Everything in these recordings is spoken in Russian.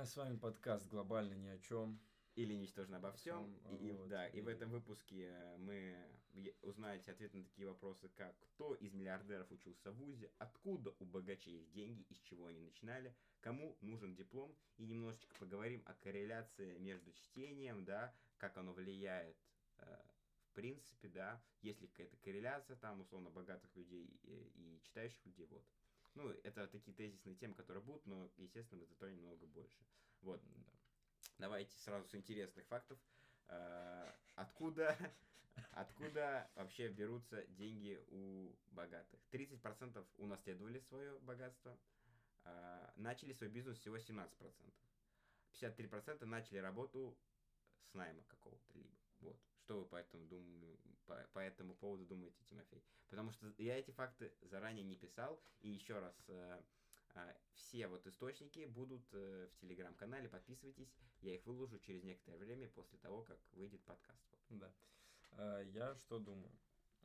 А, с вами подкаст «Глобально ни о чем». Или «Ничтожно обо всем». всем, И, вот, да, и в и- этом выпуске мы е- узнаете ответ на такие вопросы, как кто из миллиардеров учился в ВУЗе, откуда у богачей их деньги, из чего они начинали, кому нужен диплом, и немножечко поговорим о корреляции между чтением, да, как оно влияет э, в принципе, да, есть ли какая-то корреляция там, условно, богатых людей и, и читающих людей, вот. Ну, это такие тезисные темы, которые будут, но, естественно, мы затронем немного больше. Вот. Давайте сразу с интересных фактов. Э, Откуда, откуда вообще берутся деньги у богатых? 30% унаследовали свое богатство, э, начали свой бизнес всего 17%. 53% начали работу с найма какого-то либо. Вот. Что вы по этому, думаю, по, по этому поводу думаете, Тимофей? Потому что я эти факты заранее не писал. И еще раз, э, э, все вот источники будут э, в телеграм-канале. Подписывайтесь. Я их выложу через некоторое время после того, как выйдет подкаст. Вот. Да. А, Я что думаю?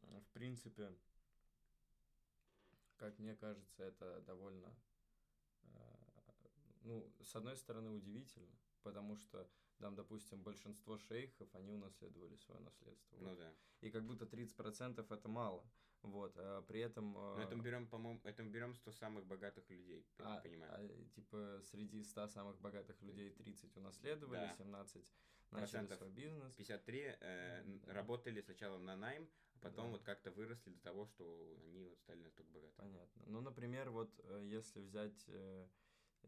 В принципе, как мне кажется, это довольно, э, ну, с одной стороны, удивительно, потому что там, допустим, большинство шейхов, они унаследовали свое наследство. Ну вот. да. И как будто 30% это мало. Вот. а при этом... Но это мы берем, по-моему, это мы берем 100 самых богатых людей, А, понимаю. а, типа среди 100 самых богатых людей 30 унаследовали, Да. 17 начали Процентов свой бизнес. 53 э, Да. работали сначала на найм, а потом Да. вот как-то выросли до того, что они вот стали настолько богатыми. Понятно. Ну, например, вот э, если взять э,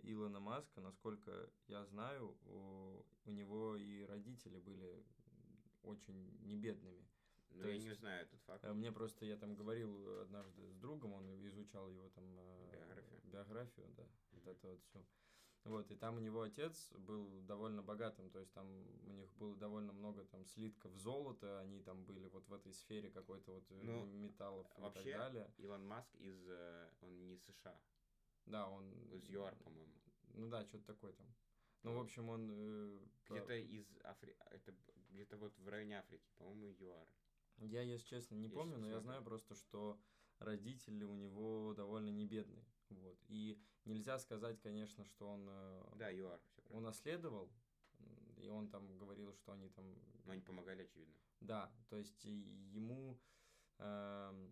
Илона Маска, насколько я знаю, у, у него и родители были очень не бедными. Но То я есть, не знаю этот факт. Э, Мне просто, я там говорил однажды с другом, он изучал его там... э, Биографию. Биографию, да, вот это вот все. Вот, и там у него отец был довольно богатым, то есть там у них было довольно много там слитков золота, они там были вот в этой сфере какой-то вот э, Ну, металлов и так Вообще, далее. Илон Маск из... Он не США, Да, он... из ЮАР, по-моему. Ну да, что-то такое там. Ну, в общем, он... э, Где-то из Африки... Это где-то вот в районе Африки, по-моему, ЮАР. Я, если честно, не Я помню, но я знаю просто, что родители у него довольно не бедные. Вот. И нельзя сказать, конечно, что он э, Да, ЮАР, все правильно. унаследовал, и он там говорил, что они там... Но они помогали, очевидно. Да, то есть ему... есть,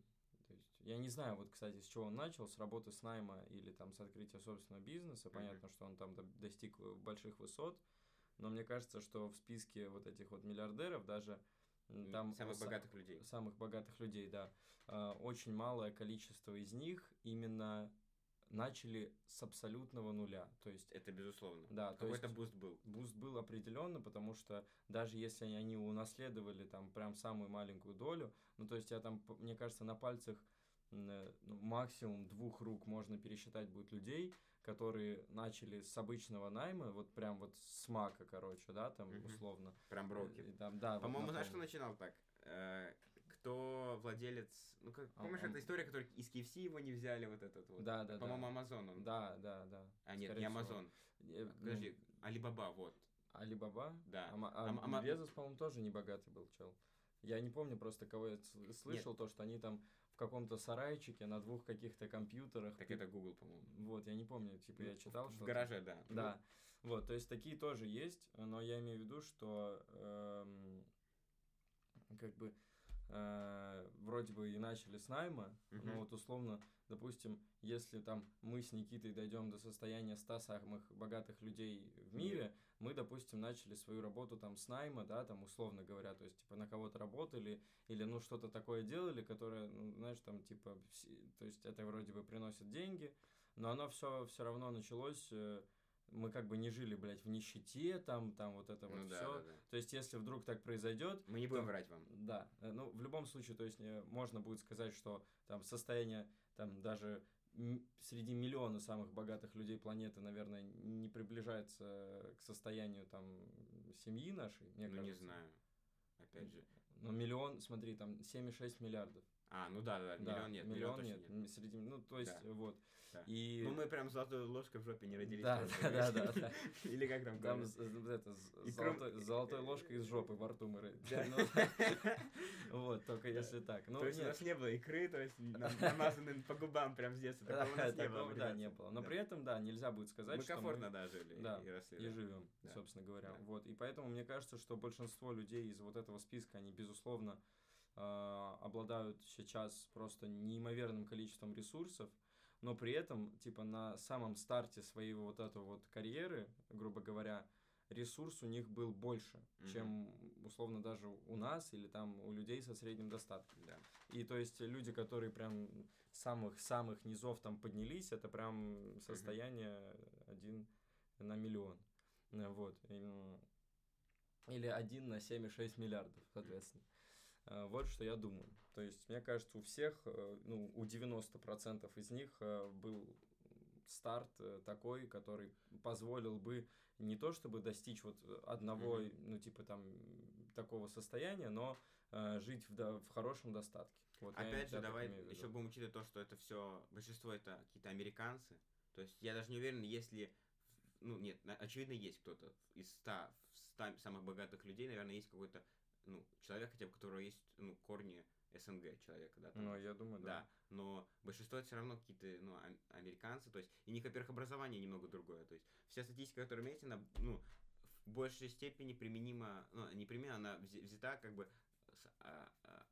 я не знаю, вот, кстати, с чего он начал, с работы с найма или там с открытия собственного бизнеса. Понятно, что он там до- достиг э, больших высот, но мне кажется, что в списке вот этих вот миллиардеров даже там... Самых са- богатых людей. Самых богатых людей, да. А, Очень малое количество из них именно начали с абсолютного нуля. То есть Это безусловно. Да, то Какой-то boost был. boost был определенно, потому что даже если они- унаследовали там прям самую маленькую долю, ну то есть я там, мне кажется, на пальцах максимум двух рук можно пересчитать будет людей, которые начали с обычного найма, вот прям вот с мака, короче, да, там Мгм. условно. Прям И брокер. там, да, вот По-моему, знаешь, что напомню. начинал так? Э, Кто владелец... Ну, как, А, помнишь, а. эта история, которая из KFC его не взяли, вот этот вот? Да, да, По-моему. Амазон он. Да, да, да. А, нет, не всего. Амазон. Э, ну, Подожди, Алибаба, вот. Алибаба? Да. Ама- а ама- Безос, по-моему, тоже не богатый был чел. Я не помню просто, кого я сл- слышал, то, что они там в каком-то сарайчике на двух каких-то компьютерах. Так это Google, по-моему. Вот, я не помню, типа я читал, В что гараже, да. Да, вот, то есть такие тоже есть, но я имею в виду, что эм, как бы э, вроде бы и начали с найма, Мгм. но вот условно, допустим, если там мы с Никитой дойдем до состояния 100 самых богатых людей в мире, мы, допустим, начали свою работу там с найма, да, там условно говоря, то есть типа на кого-то работали или ну что-то такое делали, которое, ну, знаешь, там типа, то есть это вроде бы приносит деньги, но оно все все равно началось э, мы как бы не жили, блядь, в нищете, там, там вот это Ну вот да, все. да, да. То есть, если вдруг так произойдет, Мы не будем то- врать вам. да, э, ну, в любом случае, то есть, э, можно будет сказать, что там состояние, там, даже среди миллиона самых богатых людей планеты, наверное, не приближается к состоянию, там, семьи нашей, мне ну, не кажется. знаю. Опять же. Но миллион, смотри, там, 7,6 миллиардов. А, ну да, да, Да, миллион нет. миллион точно нет. м, Среди, ну, то есть, Да. вот. Да. И Ну мы прям золотой ложкой в жопе не родились. Да, просто, да, да, да, да. Или как там Там это, золотой, золотой ложкой из жопы во рту мы Да. Ну, Вот, только если так. Ну, то есть у нет, нас не было икры, то есть нам- намазанным по губам прям с детства. Такого у нас не было. да, не было. Но при этом, да, нельзя будет сказать, Мы что комфортно, да, жили да, и росли. и живем, собственно говоря. Вот. И поэтому мне кажется, что большинство людей из вот этого списка, они, безусловно, обладают сейчас просто неимоверным количеством ресурсов, но при этом, типа, на самом старте своей вот этой вот карьеры, грубо говоря, ресурс у них был больше, Мгм. чем, условно, даже у нас или там у людей со средним достатком. Да. И то есть люди, которые прям самых-самых низов там поднялись, это прям состояние один на миллион. Вот. М, Или один на 7,6 миллиардов, соответственно. Вот что я думаю. То есть, мне кажется, у всех, э, ну, у 90% из них э, был старт э, такой, который позволил бы не то чтобы достичь вот одного, Мгм. ну, типа там такого состояния, но э, жить в, до- в хорошем достатке. Вот Опять же, давай еще будем учитывать то, что это все, большинство это какие-то американцы. То есть я даже не уверен, если, ну нет, очевидно есть кто-то из 100, 100 самых богатых людей, наверное, есть какой-то, ну, человек хотя бы, у которого есть, ну, корни СНГ человека, да, там, Ну, я думаю, да. да, но большинство все равно какие-то, ну, ам- американцы, то есть, и у них, во-первых, образование немного другое, то есть, вся статистика, которую имеете, она, ну, в большей степени применима, ну, не применима, она взята, как бы, с, а, а,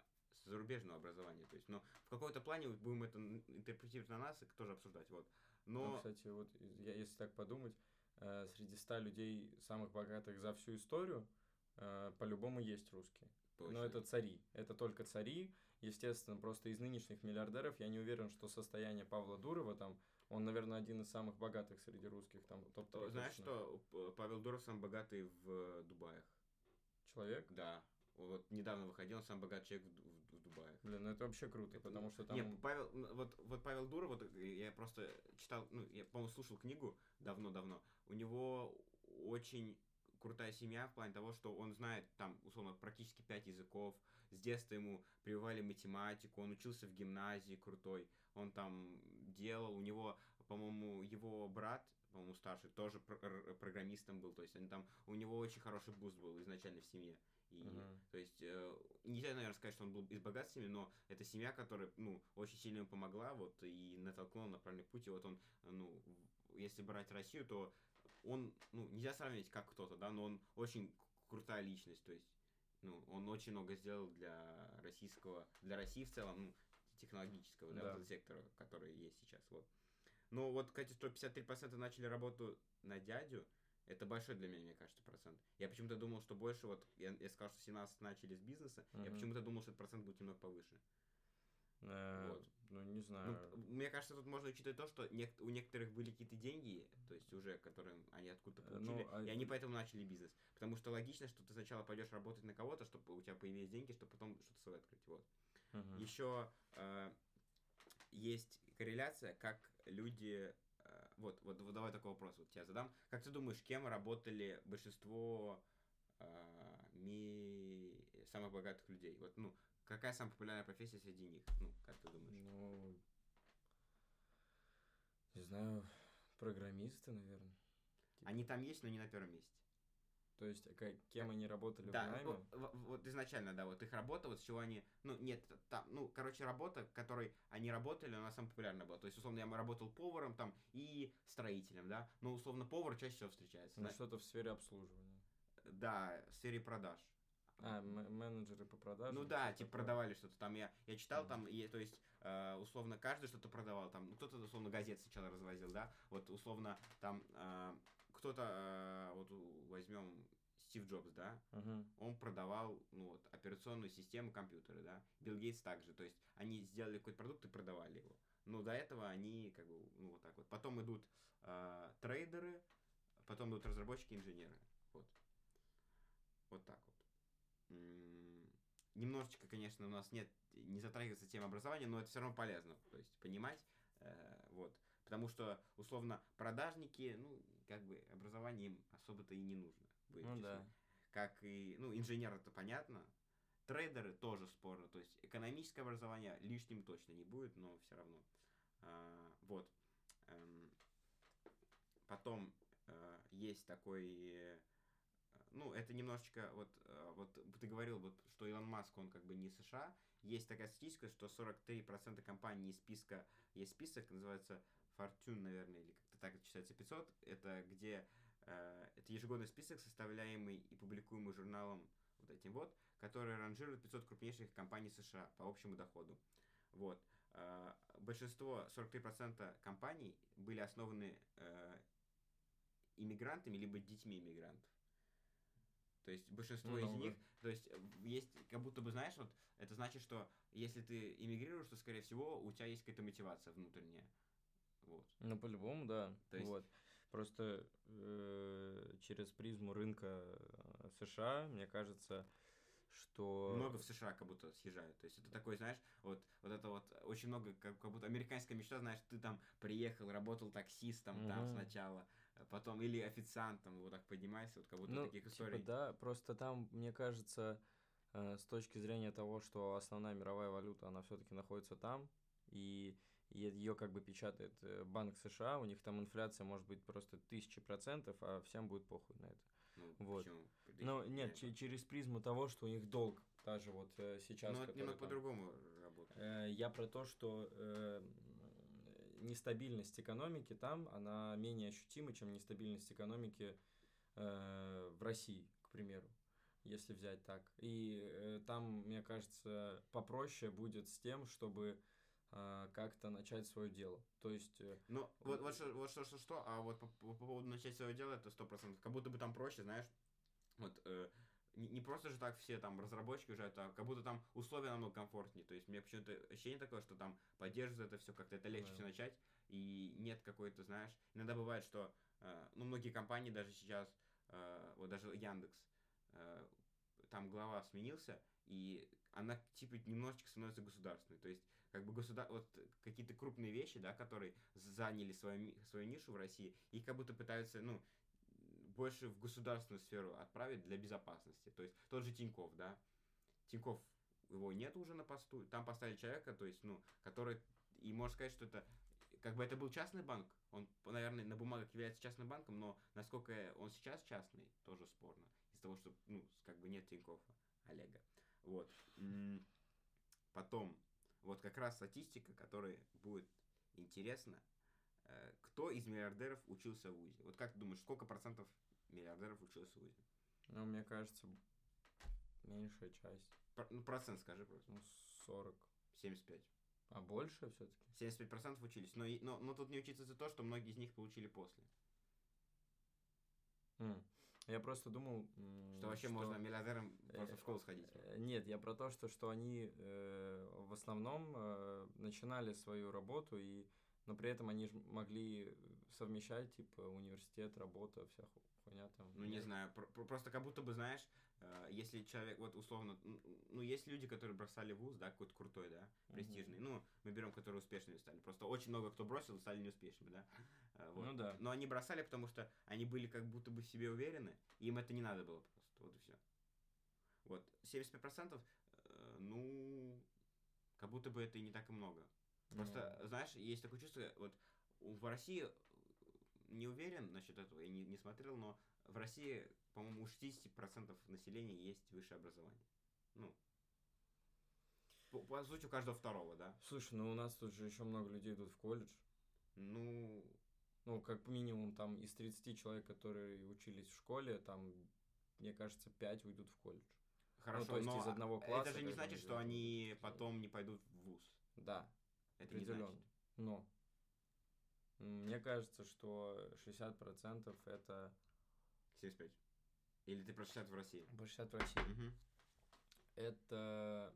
с зарубежного образования, то есть, но в какой-то плане вот будем это интерпретировать на нас и тоже обсуждать, вот, Ну, но, кстати, вот я, если так подумать, э, среди 100 людей самых богатых за всю историю по-любому есть русские. точно. Но это цари. Это только цари. Естественно, просто из нынешних миллиардеров я не уверен, что состояние Павла Дурова там, он, наверное, один из самых богатых среди русских, там, топ То- знаешь что, П- Павел Дуров самый богатый в Дубаях, Человек? да, вот недавно выходил, он самый богатый человек в, в- в Дубаях. Блин, ну это вообще круто, Это, потому что там... Не, Павел, вот, вот Павел Дуров, вот э, я просто читал, ну, я, по-моему, слушал книгу давно-давно. У него очень крутая семья в плане того, что он знает там, условно, практически пять языков. С детства ему прививали математику, он учился в гимназии крутой. Он там делал, у него, по-моему, его брат, по-моему, старший, тоже пр- программистом был. То есть он там, у него очень хороший boost был изначально в семье. И, Мгм. то есть, э, нельзя, наверное, сказать, что он был из богатой семьи, но это семья, которая, ну, очень сильно ему помогла, вот, и натолкнула на правильный путь, и вот он, ну, в- если брать Россию, то он, ну, нельзя сравнивать как кто-то, да, но он очень крутая личность, то есть, ну, он очень много сделал для российского, для России в целом, ну, технологического, да, Да. вот сектора, который есть сейчас, вот. Но вот, кстати, что 53% начали работу на дядю, это большой для меня, мне кажется, процент. Я почему-то думал, что больше, вот, я, я сказал, что 17 начали с бизнеса, я Мгм. почему-то думал, что этот процент будет немного повыше. Э, вот. Ну, не Ну, знаю. п- мне кажется, тут можно учитывать то, что нек- у некоторых были какие-то деньги, то есть уже, которые они откуда-то Э, ну, получили, а- и они поэтому начали бизнес. Потому что логично, что ты сначала пойдешь работать на кого-то, чтобы у тебя появились деньги, чтобы потом что-то свое открыть. Вот. Мгм. Еще э, есть корреляция, как люди... э, вот, вот, вот давай такой вопрос вот тебя задам. Как ты думаешь, кем работали большинство э, ми- самых богатых людей? Вот, ну, какая самая популярная профессия среди них? Ну, как ты думаешь? Ну, не знаю, программисты, наверное. Они там есть, но не на первом месте. То есть, а ка- кем они работали в Да, найме? вот, вот- вот изначально, да, вот их работа, вот с чего они, ну, нет, там, ну, короче, работа, которой они работали, она самая популярная была. То есть, условно, я работал поваром там и строителем, да, но, условно, повар чаще всего встречается. Ну, да. что-то в сфере обслуживания. Да, в сфере продаж. А, менеджеры по продажам? Ну да, типа такое. продавали что-то там. Я, я читал Мгм. там, и, то есть, э, условно, каждый что-то продавал. Там, ну, кто-то, условно, газет сначала развозил, да. Вот, условно, там э, кто-то, э, вот возьмем Стив Джобс, да, Мгм. он продавал, ну вот, операционную систему, компьютеры, да. Билл Гейтс также, то есть они сделали какой-то продукт и продавали его. Но до этого они, как бы, ну вот так вот. Потом идут э, трейдеры, потом идут разработчики, инженеры. Вот. Вот так вот. Немножечко, конечно, у нас нет, не затрагивается тема образования, но это все равно полезно, то есть понимать, э, вот. Потому что, условно, продажники, ну, как бы, образование им особо-то и не нужно. будем Ну да. как и, ну, инженер это понятно, Трейдеры тоже спорно. То есть экономическое образование лишним точно не будет, но все равно. А, вот. Эм, потом э, есть такой... Ну, это немножечко, вот, э, вот ты говорил, вот, что Илон Маск, он как бы не США. Есть такая статистика, что 43% компаний из списка, есть список, называется Fortune, наверное, или как-то так это читается 500. Это где э, это ежегодный список, составляемый и публикуемый журналом вот этим вот, который ранжирует 500 крупнейших компаний США по общему доходу. Вот. Э, большинство, 43% компаний были основаны э, иммигрантами, либо детьми иммигрантов. То есть большинство Много. из них, то есть есть, как будто бы, знаешь, вот это значит, что если ты иммигрируешь, то, скорее всего, у тебя есть какая-то мотивация внутренняя. Вот. Ну, по-любому, да. То есть... Вот. Просто э, через призму рынка э, США, мне кажется, что... Много в США как будто съезжают. То есть это такой, знаешь, вот, вот это вот очень много, как, как будто американская мечта, знаешь, ты там приехал, работал таксистом угу. там сначала, потом или официантом, вот так поднимайся, вот как будто ну, таких типа, историй. Типа, да, просто там, мне кажется, э, с точки зрения того, что основная мировая валюта, она все-таки находится там, и ее как бы печатает э, Банк США, у них там инфляция может быть просто тысячи процентов, а всем будет похуй на это. Ну, вот. Почему? Но нет, ч- через призму того, что у них долг даже вот э, сейчас. Но это немного по-другому работает. Э, я про то, что э, нестабильность экономики там, она менее ощутима, чем нестабильность экономики э, в России, к примеру, если взять так. И э, там, мне кажется, попроще будет с тем, чтобы э, как-то начать свое дело. То есть... Э, ну, вот, вот, что, вот что, что, что, а вот по, по поводу начать свое дело, это сто процентов. Как будто бы там проще, знаешь, вот... Э, не, не просто же так все там разработчики уезжают, а как будто там условия намного комфортнее. То есть мне почему-то ощущение такое, что там поддерживают это все, как-то это легче yeah. все начать, и нет какой-то, знаешь, иногда бывает, что, э, ну, многие компании даже сейчас, э, вот даже Яндекс, э, там глава сменился, и она типа немножечко становится государственной. То есть, как бы государ... вот какие-то крупные вещи, да, которые заняли свою, свою нишу в России, их как будто пытаются, ну, больше в государственную сферу отправить для безопасности. То есть тот же Тиньков, да, Тиньков его нет уже на посту, там поставили человека, то есть, ну, который, и можно сказать, что это, как бы это был частный банк, он, наверное, на бумагах является частным банком, но насколько он сейчас частный, тоже спорно, из-за того, что, ну, как бы нет Тинькова, Олега. Вот. Потом, вот как раз статистика, которая будет интересна, кто из миллиардеров учился в ВУЗе? Вот как ты думаешь, сколько процентов миллиардеров училось в ВУЗе? Ну, мне кажется, меньшая часть. Про, ну, процент скажи просто. Ну, 40. 75. А больше все-таки? 75% учились. Но, но, но тут не учиться за то, что многие из них получили после. Mm. Я просто думал... Что вообще что... можно миллиардерам просто в школу сходить. Э, нет, я про то, что, что они э, в основном э, начинали свою работу, и, но при этом они могли совмещать, типа, университет, работа, вся хуйня там. Ну, не знаю, про просто как будто бы, знаешь, э, если человек, вот условно, ну, есть люди, которые бросали вуз, да, какой-то крутой, да, престижный, угу. ну, мы берем, которые успешными стали, просто очень много кто бросил, стали неуспешными, да, э, вот. Ну, да. Но они бросали, потому что они были как будто бы в себе уверены, и им это не надо было просто, вот и все. Вот, 75%, э, ну, как будто бы это и не так и много. Просто, mm. знаешь, есть такое чувство, вот в России не уверен насчет этого, я не, не смотрел, но в России, по-моему, у 60% населения есть высшее образование. Ну, по, по сути, у каждого второго, да? Слушай, ну у нас тут же еще много людей идут в колледж. Ну... Ну, как минимум, там из 30 человек, которые учились в школе, там, мне кажется, 5 уйдут в колледж. Хорошо, ну, то есть но из одного класса. Это же не значит, что они потом не пойдут в ВУЗ. Да. Это не значит. Но мне кажется, что 60% это... 75. Или ты про 60 в России? Про 60 в России. Угу. Это...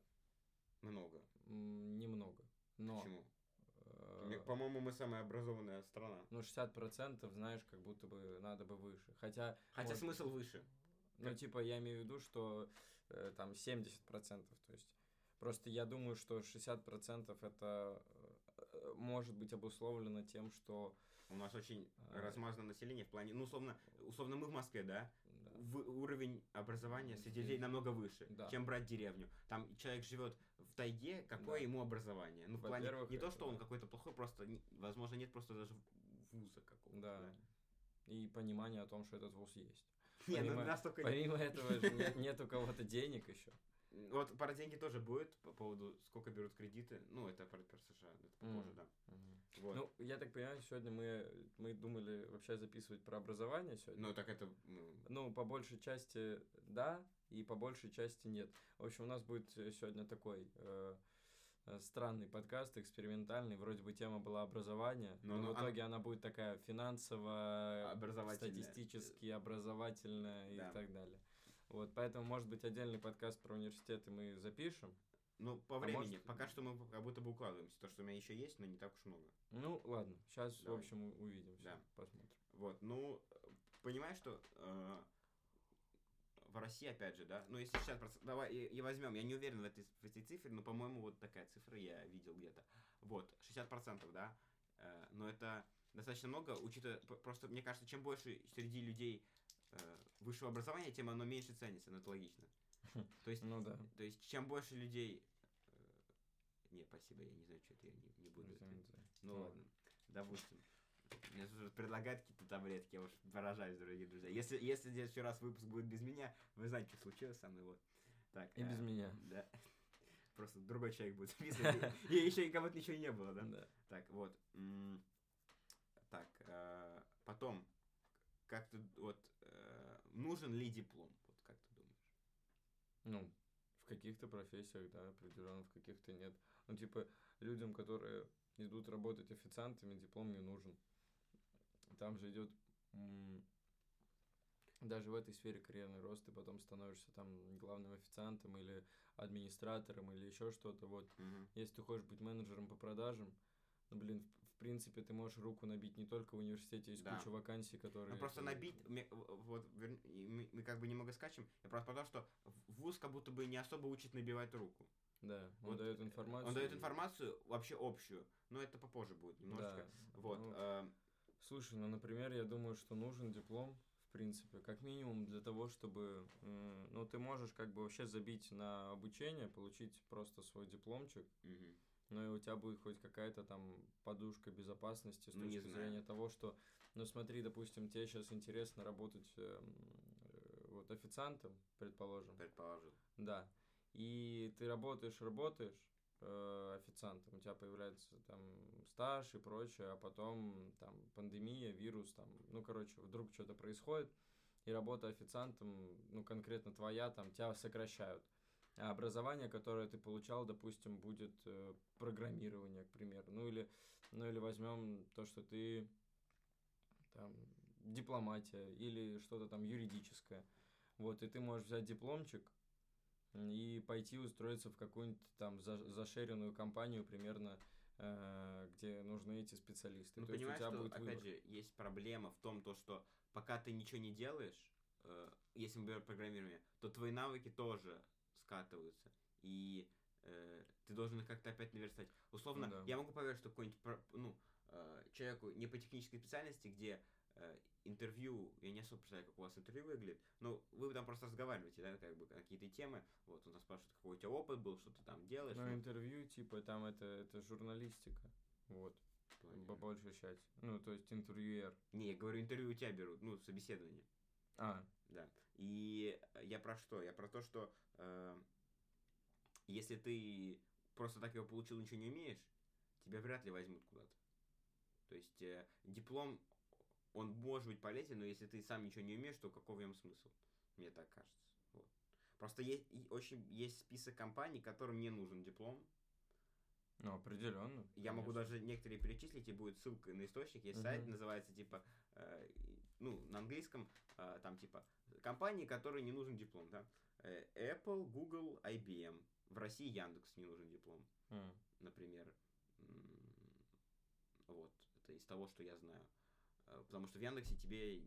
Много. Немного. Но... Почему? Э, по-моему, мы самая образованная страна. Ну, 60%, знаешь, как будто бы надо бы выше. Хотя... Хотя вот, смысл выше. Ну, как... типа, я имею в виду, что э, там 70%. То есть, просто я думаю, что 60% это Э, может быть обусловлено тем, что... У нас очень э, размазано население в плане... Ну, условно, условно мы в Москве, да? да. в- уровень образования среди людей намного выше, Да. чем брать деревню. Там человек живет в тайге, какое Да. ему образование? Ну, в плане, не то, что он да. какой-то плохой, просто, возможно, нет просто даже вуза какого-то. Да. И понимание о том, что этот вуз есть. Не, ну Помимо- настолько... Помимо этого же нет, нет у кого-то денег еще. Вот про деньги тоже будет по поводу, сколько берут кредиты. Ну, это про, про США, это попозже, Мгм. да. Вот. Ну, я так понимаю, сегодня мы, мы думали вообще записывать про образование сегодня. Ну, так это... ну, Ну, по большей части да, и по большей части нет. В общем, у нас будет э, сегодня такой э, э, странный подкаст, экспериментальный. Вроде бы тема была образование, Но но, ну, в а- итоге она будет такая финансово, статистически образовательная Да. и так далее. Вот, поэтому, может быть, отдельный подкаст про университеты мы запишем. Ну, по А времени. может- Пока что мы как будто бы укладываемся. То, что у меня еще есть, но не так уж много. Ну, ладно, сейчас, в Давай. общем, у- увидимся, Да. посмотрим. Вот, ну, понимаешь, что э, в России, опять же, да, ну, если 60%, давай и, и возьмем, я не уверен в этой, в этой цифре, но, по-моему, вот такая цифра я видел где-то. Вот, 60%, да, э, но это достаточно много, учитывая, просто, мне кажется, чем больше среди людей высшего образования, тем оно меньше ценится, ну, это логично. То есть, Ну да. то есть, чем больше людей... э, не, спасибо, я не знаю, что это я не, не буду. это- Извините. ну Ладно. ладно, допустим. Мне тут предлагают какие-то таблетки, я уж выражаюсь, дорогие друзья. Если, если в следующий раз выпуск будет без меня, вы знаете, что случилось со мной, вот. Так, И без э, меня. Да. Просто другой человек будет записывать. И еще и кого-то ничего не было, да? Да. Так, вот. Так, э, потом, как ты, вот, э, нужен ли диплом? Вот как ты думаешь? Ну, в каких-то профессиях, да, определенно, в каких-то нет. Ну, типа, людям, которые идут работать официантами, диплом не нужен. Там же идет даже в этой сфере карьерный рост, ты потом становишься там главным официантом или администратором или еще что-то. Вот, если ты хочешь быть менеджером по продажам, ну, блин, принципе, ты можешь руку набить не только в университете, есть Да. куча вакансий, которые... Ну, просто набить, вот, вер- мы, мы как бы немного скачем, я просто потому что вуз как будто бы не особо учит набивать руку. Да, он Вот, дает э, информацию. Он дает информацию вообще общую, но это попозже будет немножечко. Да. Вот, Ну, э, Слушай, ну, например, я думаю, что нужен диплом, в принципе, как минимум для того, чтобы, ну, ты можешь как бы вообще забить на обучение, получить просто свой дипломчик, мгм. Но и у тебя будет хоть какая-то там подушка безопасности с Ну, точки зрения того, что, ну, смотри, допустим, тебе сейчас интересно работать эм, э, вот официантом, предположим, предположил. да, и ты работаешь, работаешь э, официантом, у тебя появляется там стаж и прочее, а потом там пандемия, вирус, там, ну, короче, вдруг что-то происходит, и работа официантом, ну, конкретно твоя, там, тебя сокращают. А образование, которое ты получал, допустим, будет э, программирование, к примеру, ну, или, ну, или возьмем то, что ты там дипломатия или что-то там юридическое. Вот, и ты можешь взять дипломчик, и пойти устроиться в какую-нибудь там за- зашеренную компанию примерно, э, где нужны эти специалисты. Ну, То есть у понимаешь, тебя что, будет опять выбор. же, есть проблема в том, то, что пока ты ничего не делаешь, э, если мы берем программирование, то твои навыки тоже скатываются. И э, ты должен их как-то опять наверстать. Условно, Ну да. я могу поверить, что какой-нибудь, ну, э, человеку не по технической специальности, где э, интервью, я не особо представляю, как у вас интервью выглядит, но вы там просто разговариваете, да, как бы какие-то темы, вот, он там спрашивает, какой у тебя опыт был, что ты там делаешь. Ну, ну, интервью, типа, там это, это журналистика. Вот, плане- по большей части. Ну, то есть интервьюер. Не, я говорю, интервью у тебя берут, ну, собеседование. А, Да. И я про что? Я про то, что э, если ты просто так его получил, ничего не умеешь, тебя вряд ли возьмут куда-то. То есть э, диплом, он может быть полезен, но если ты сам ничего не умеешь, то какой в нем смысл? Мне так кажется. Вот. Просто есть и очень есть список компаний, которым не нужен диплом. ну, определенно. Я могу конечно. даже некоторые перечислить, и будет ссылка на источник. Есть сайт, Мгм. называется типа, э, и- ну, на английском, э, там типа, компании, которые не нужен диплом, да. Э, Apple, Google, IBM. В России Яндекс не нужен диплом, М. например. Вот, это из того, что я знаю. Э, Потому что в Яндексе тебе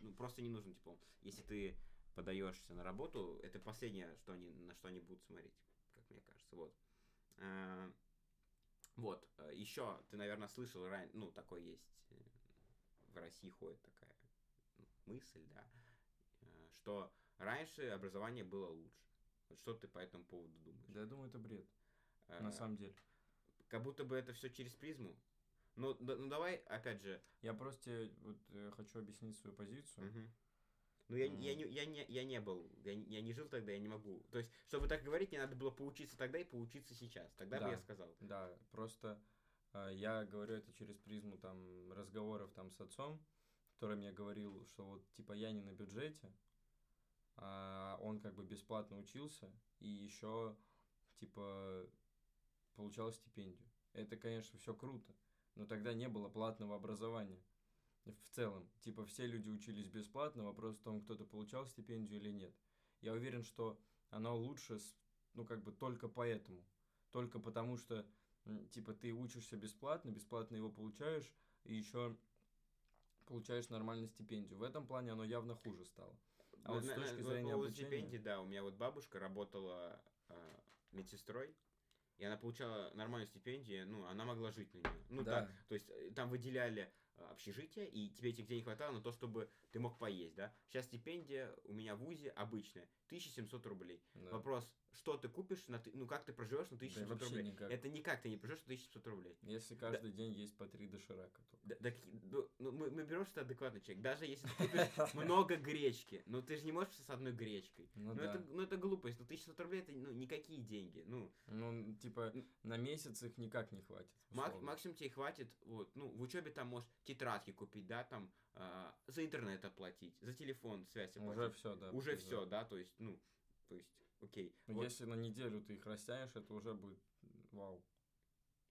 ну, просто не нужен диплом. Если ты подаешься на работу, это последнее, что они, на что они будут смотреть, как мне кажется. Вот. Э, Вот, еще ты, наверное, слышал ну, такой есть, в России ходит такая мысль, да, э, что раньше образование было лучше. Вот что ты по этому поводу думаешь? Да, я думаю, это бред, Э, на самом деле. Как будто бы это все через призму. Ну, да- ну давай, опять же, Я просто тебе вот, э, хочу объяснить свою позицию. Мгм. Ну, я, я, М. не, я, не, я не был, я, не- я не жил тогда, я не могу. То есть, чтобы так говорить, мне надо было поучиться тогда и поучиться сейчас. Тогда бы Да. я сказал. Да, просто э, я говорю это через призму там разговоров там с отцом, который мне говорил, что вот типа я не на бюджете, а он как бы бесплатно учился и еще типа получал стипендию. Это, конечно, все круто, но тогда не было платного образования в целом. Типа все люди учились бесплатно, вопрос в том, кто-то получал стипендию или нет. Я уверен, что оно лучше, ну как бы только поэтому. Только потому что, типа, ты учишься бесплатно, бесплатно его получаешь, и еще получаешь нормальную стипендию. В этом плане оно явно хуже стало. А вот с На- точки зрения обучения- стипендий, да, у меня вот бабушка работала а, медсестрой, и она получала нормальную стипендию, ну, она могла жить на нее. Ну, Да. так, то есть э, там выделяли а, общежитие, и тебе этих денег хватало на то, чтобы ты мог поесть, да. Сейчас стипендия у меня в ВУЗе обычная, 1700 рублей. Да. Вопрос, что ты купишь, на, ты- ну, как ты проживешь на 1700 вообще рублей? никак. Это никак ты не проживешь на 1700 рублей. Если каждый день есть по три доширака. только. Да, да ну, ну, мы, мы берем, что ты адекватный человек. Даже если ты купишь много гречки, ну ты же не можешь с одной гречкой. Ну, Ну, да. это, ну это глупость. Ну 1100 рублей это ну, никакие деньги. Ну, Ну, типа, на месяц их никак не хватит. мак- максимум тебе хватит, вот, ну, в учебе там можешь тетрадки купить, да, там, а, за интернет оплатить, за телефон связь оплатить. Уже все, да. Уже все, да, то есть, ну, то есть, окей. Ну, Вот, Если на неделю ты их растянешь, это уже будет вау.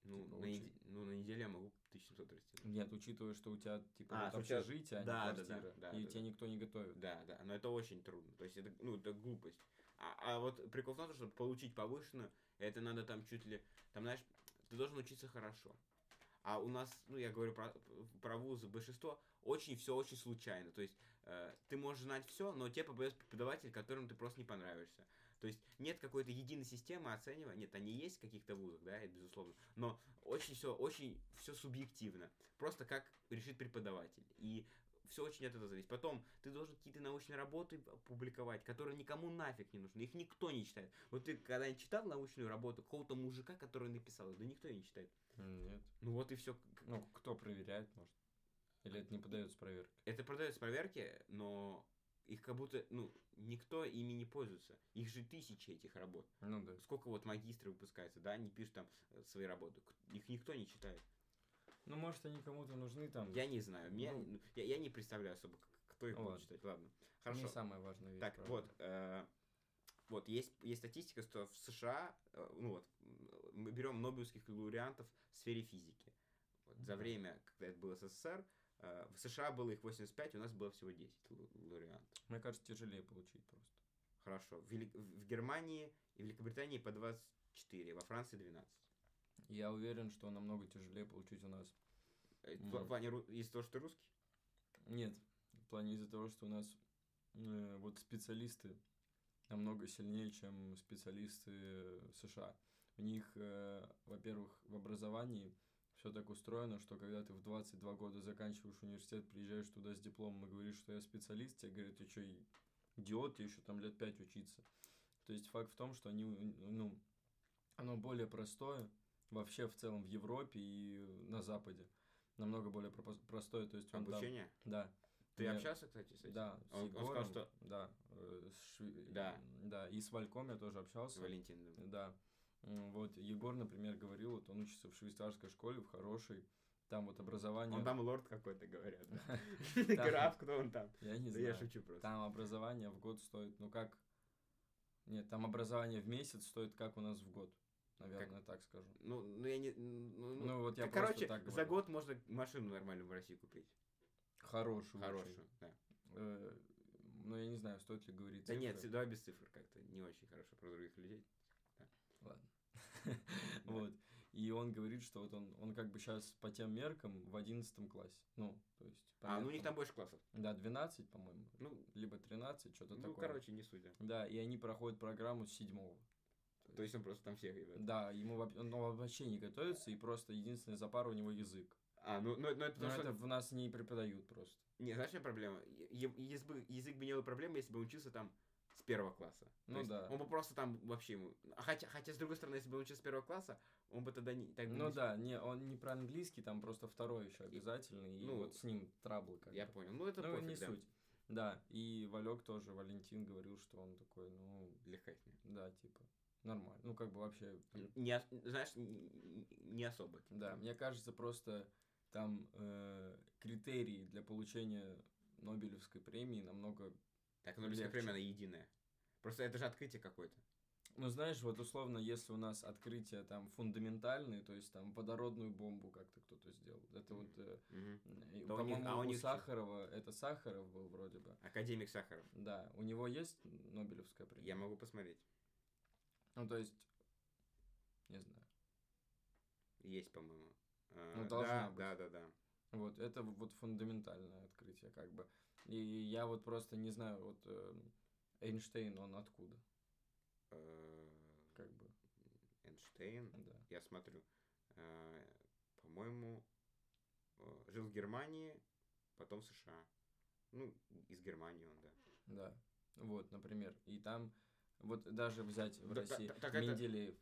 ну, типа, на неде- ну, на неделю я могу 1700 растянуть. Нет, учитывая, что у тебя типа А, вот что тебя- общежитие, а да, да, не да, квартира, да, и да, тебе да. никто не готовит. Да, да, но это очень трудно. То есть это, ну, это глупость. А, а вот прикол в том, чтобы получить повышенную, это надо там чуть ли, там, знаешь, ты должен учиться хорошо. А у нас, ну, я говорю про, про вузы, большинство очень все очень случайно. То есть э, ты можешь знать все, но тебе попадется преподаватель, которому ты просто не понравишься. То есть нет какой-то единой системы оценивания. Нет, они есть в каких-то вузах, да, это безусловно. Но очень все, очень все субъективно. Просто как решит преподаватель. И все очень от этого зависит. Потом ты должен какие-то научные работы публиковать, которые никому нафиг не нужны. Их никто не читает. Вот ты когда-нибудь читал научную работу какого-то мужика, который написал? Да никто ее не читает. Нет. Ну вот и все. Ну, кто проверяет, может? Или это не подается проверке? Это продается проверки, но их как будто, ну, никто ими не пользуется. Их же тысячи этих работ. Ну да. Сколько вот магистры выпускается, да, они пишут там э, свои работы. Их никто не читает. Ну, может, они кому-то нужны там. Я не знаю. Мне, Ну. ну, я, я не представляю особо, кто их Ну будет ладно. читать. Ладно. Не Хорошо. самая важная вещь. Так, правда. вот, э, вот есть, есть статистика, что в США, э, ну вот, мы берем нобелевских лауреантов в сфере физики. Вот, за время, когда это было СССР, э, в США было их 85, у нас было всего 10 лау- лауреантов. Мне кажется, тяжелее получить просто. Хорошо. В, Вели- в Германии и Великобритании по 24, во Франции 12. Я уверен, что намного тяжелее получить у нас. Э, В, в плане из-за того, что ты русский? Нет, в плане из-за того, что у нас э, вот специалисты намного сильнее, чем специалисты э, США. У них, э, во-первых, в образовании все так устроено, что когда ты в 22 года заканчиваешь университет, приезжаешь туда с дипломом и говоришь, что я специалист, тебе говорят, ты что, идиот, тебе еще там лет 5 учиться. То есть факт в том, что они, ну, оно более простое вообще в целом в Европе и на Западе. Намного более простое, то есть он там- Обучение? да. Ты Мне- общался, кстати, с этим? Да, с Он- он сказал, Егором, что- Да, э, с Шви- Да. да, и с Вальком я тоже общался. Валентин. да. Да. Вот, Егор, например, говорил, вот он учится в швейцарской школе, в хорошей. Там вот образование... Он там лорд какой-то, говорят. Граф, кто он там? Я не Да я знаю. шучу просто. Там образование в год стоит, ну как... Нет, там образование в месяц стоит, как у нас в год. Наверное, так скажу. Ну, ну я не... Ну, ну, Ну, вот я короче, так за говорю. год можно машину нормальную в России купить. Хорошую. Хорошую, да. Э, Ну, я не знаю, стоит ли говорить Да нет, цифры. давай без цифр как-то. Не очень хорошо про других людей. Ладно. Вот. И он говорит, что вот он, он как бы сейчас по тем меркам в 11 классе. Ну, то есть... А, ну у них там больше классов. Да, 12, по-моему. Ну, Либо 13, что-то ну такое. короче, не судя. Да, и они проходят программу с седьмого. То есть он просто там всех ребят. Да, ему он вообще не готовится, и просто единственный за пару у него язык. А, ну, ну, ну это Но потому это что... в нас не преподают просто. Не, знаешь, чем проблема? Язык, бы, язык бы не был проблемой, если бы он учился там с первого класса. То Ну есть да. Он бы просто там вообще ему... Хотя, хотя, с другой стороны, если бы он учился с первого класса, он бы тогда не... Так бы Ну не- да, не, он не про английский, там просто второй еще обязательный, и ну, вот с ним траблы как Я бы. понял. Ну, это Ну, пофиг, не да. суть. Да, и Валек тоже, Валентин говорил, что он такой, ну, Легко с ним. да, типа, нормально. Ну, как бы вообще, Не, знаешь, не особо. да, мне кажется, просто там э, критерии для получения Нобелевской премии намного... Так, Нобелевская легче. премия, она единая. Просто это же открытие какое-то. Ну, знаешь, вот условно, если у нас открытия там фундаментальные, то есть там водородную бомбу как-то кто-то сделал, это Мгм. вот, э, них- по-моему, а у них? Сахарова, это Сахаров был вроде бы, Академик Сахаров. да, у него есть Нобелевская премия? Я могу посмотреть. Ну, то есть, не знаю. Есть, по-моему. А, Ну, должна да, быть. да, да, да. Вот, это вот фундаментальное открытие, как бы. И я вот просто не знаю, вот э, Эйнштейн, он откуда, Э, как бы, Эйнштейн. да. Я смотрю. Э, По-моему, жил в Германии, потом в США. Ну, из Германии он, да. Да, вот, например, и там, вот даже взять в Да, России так Менделеев,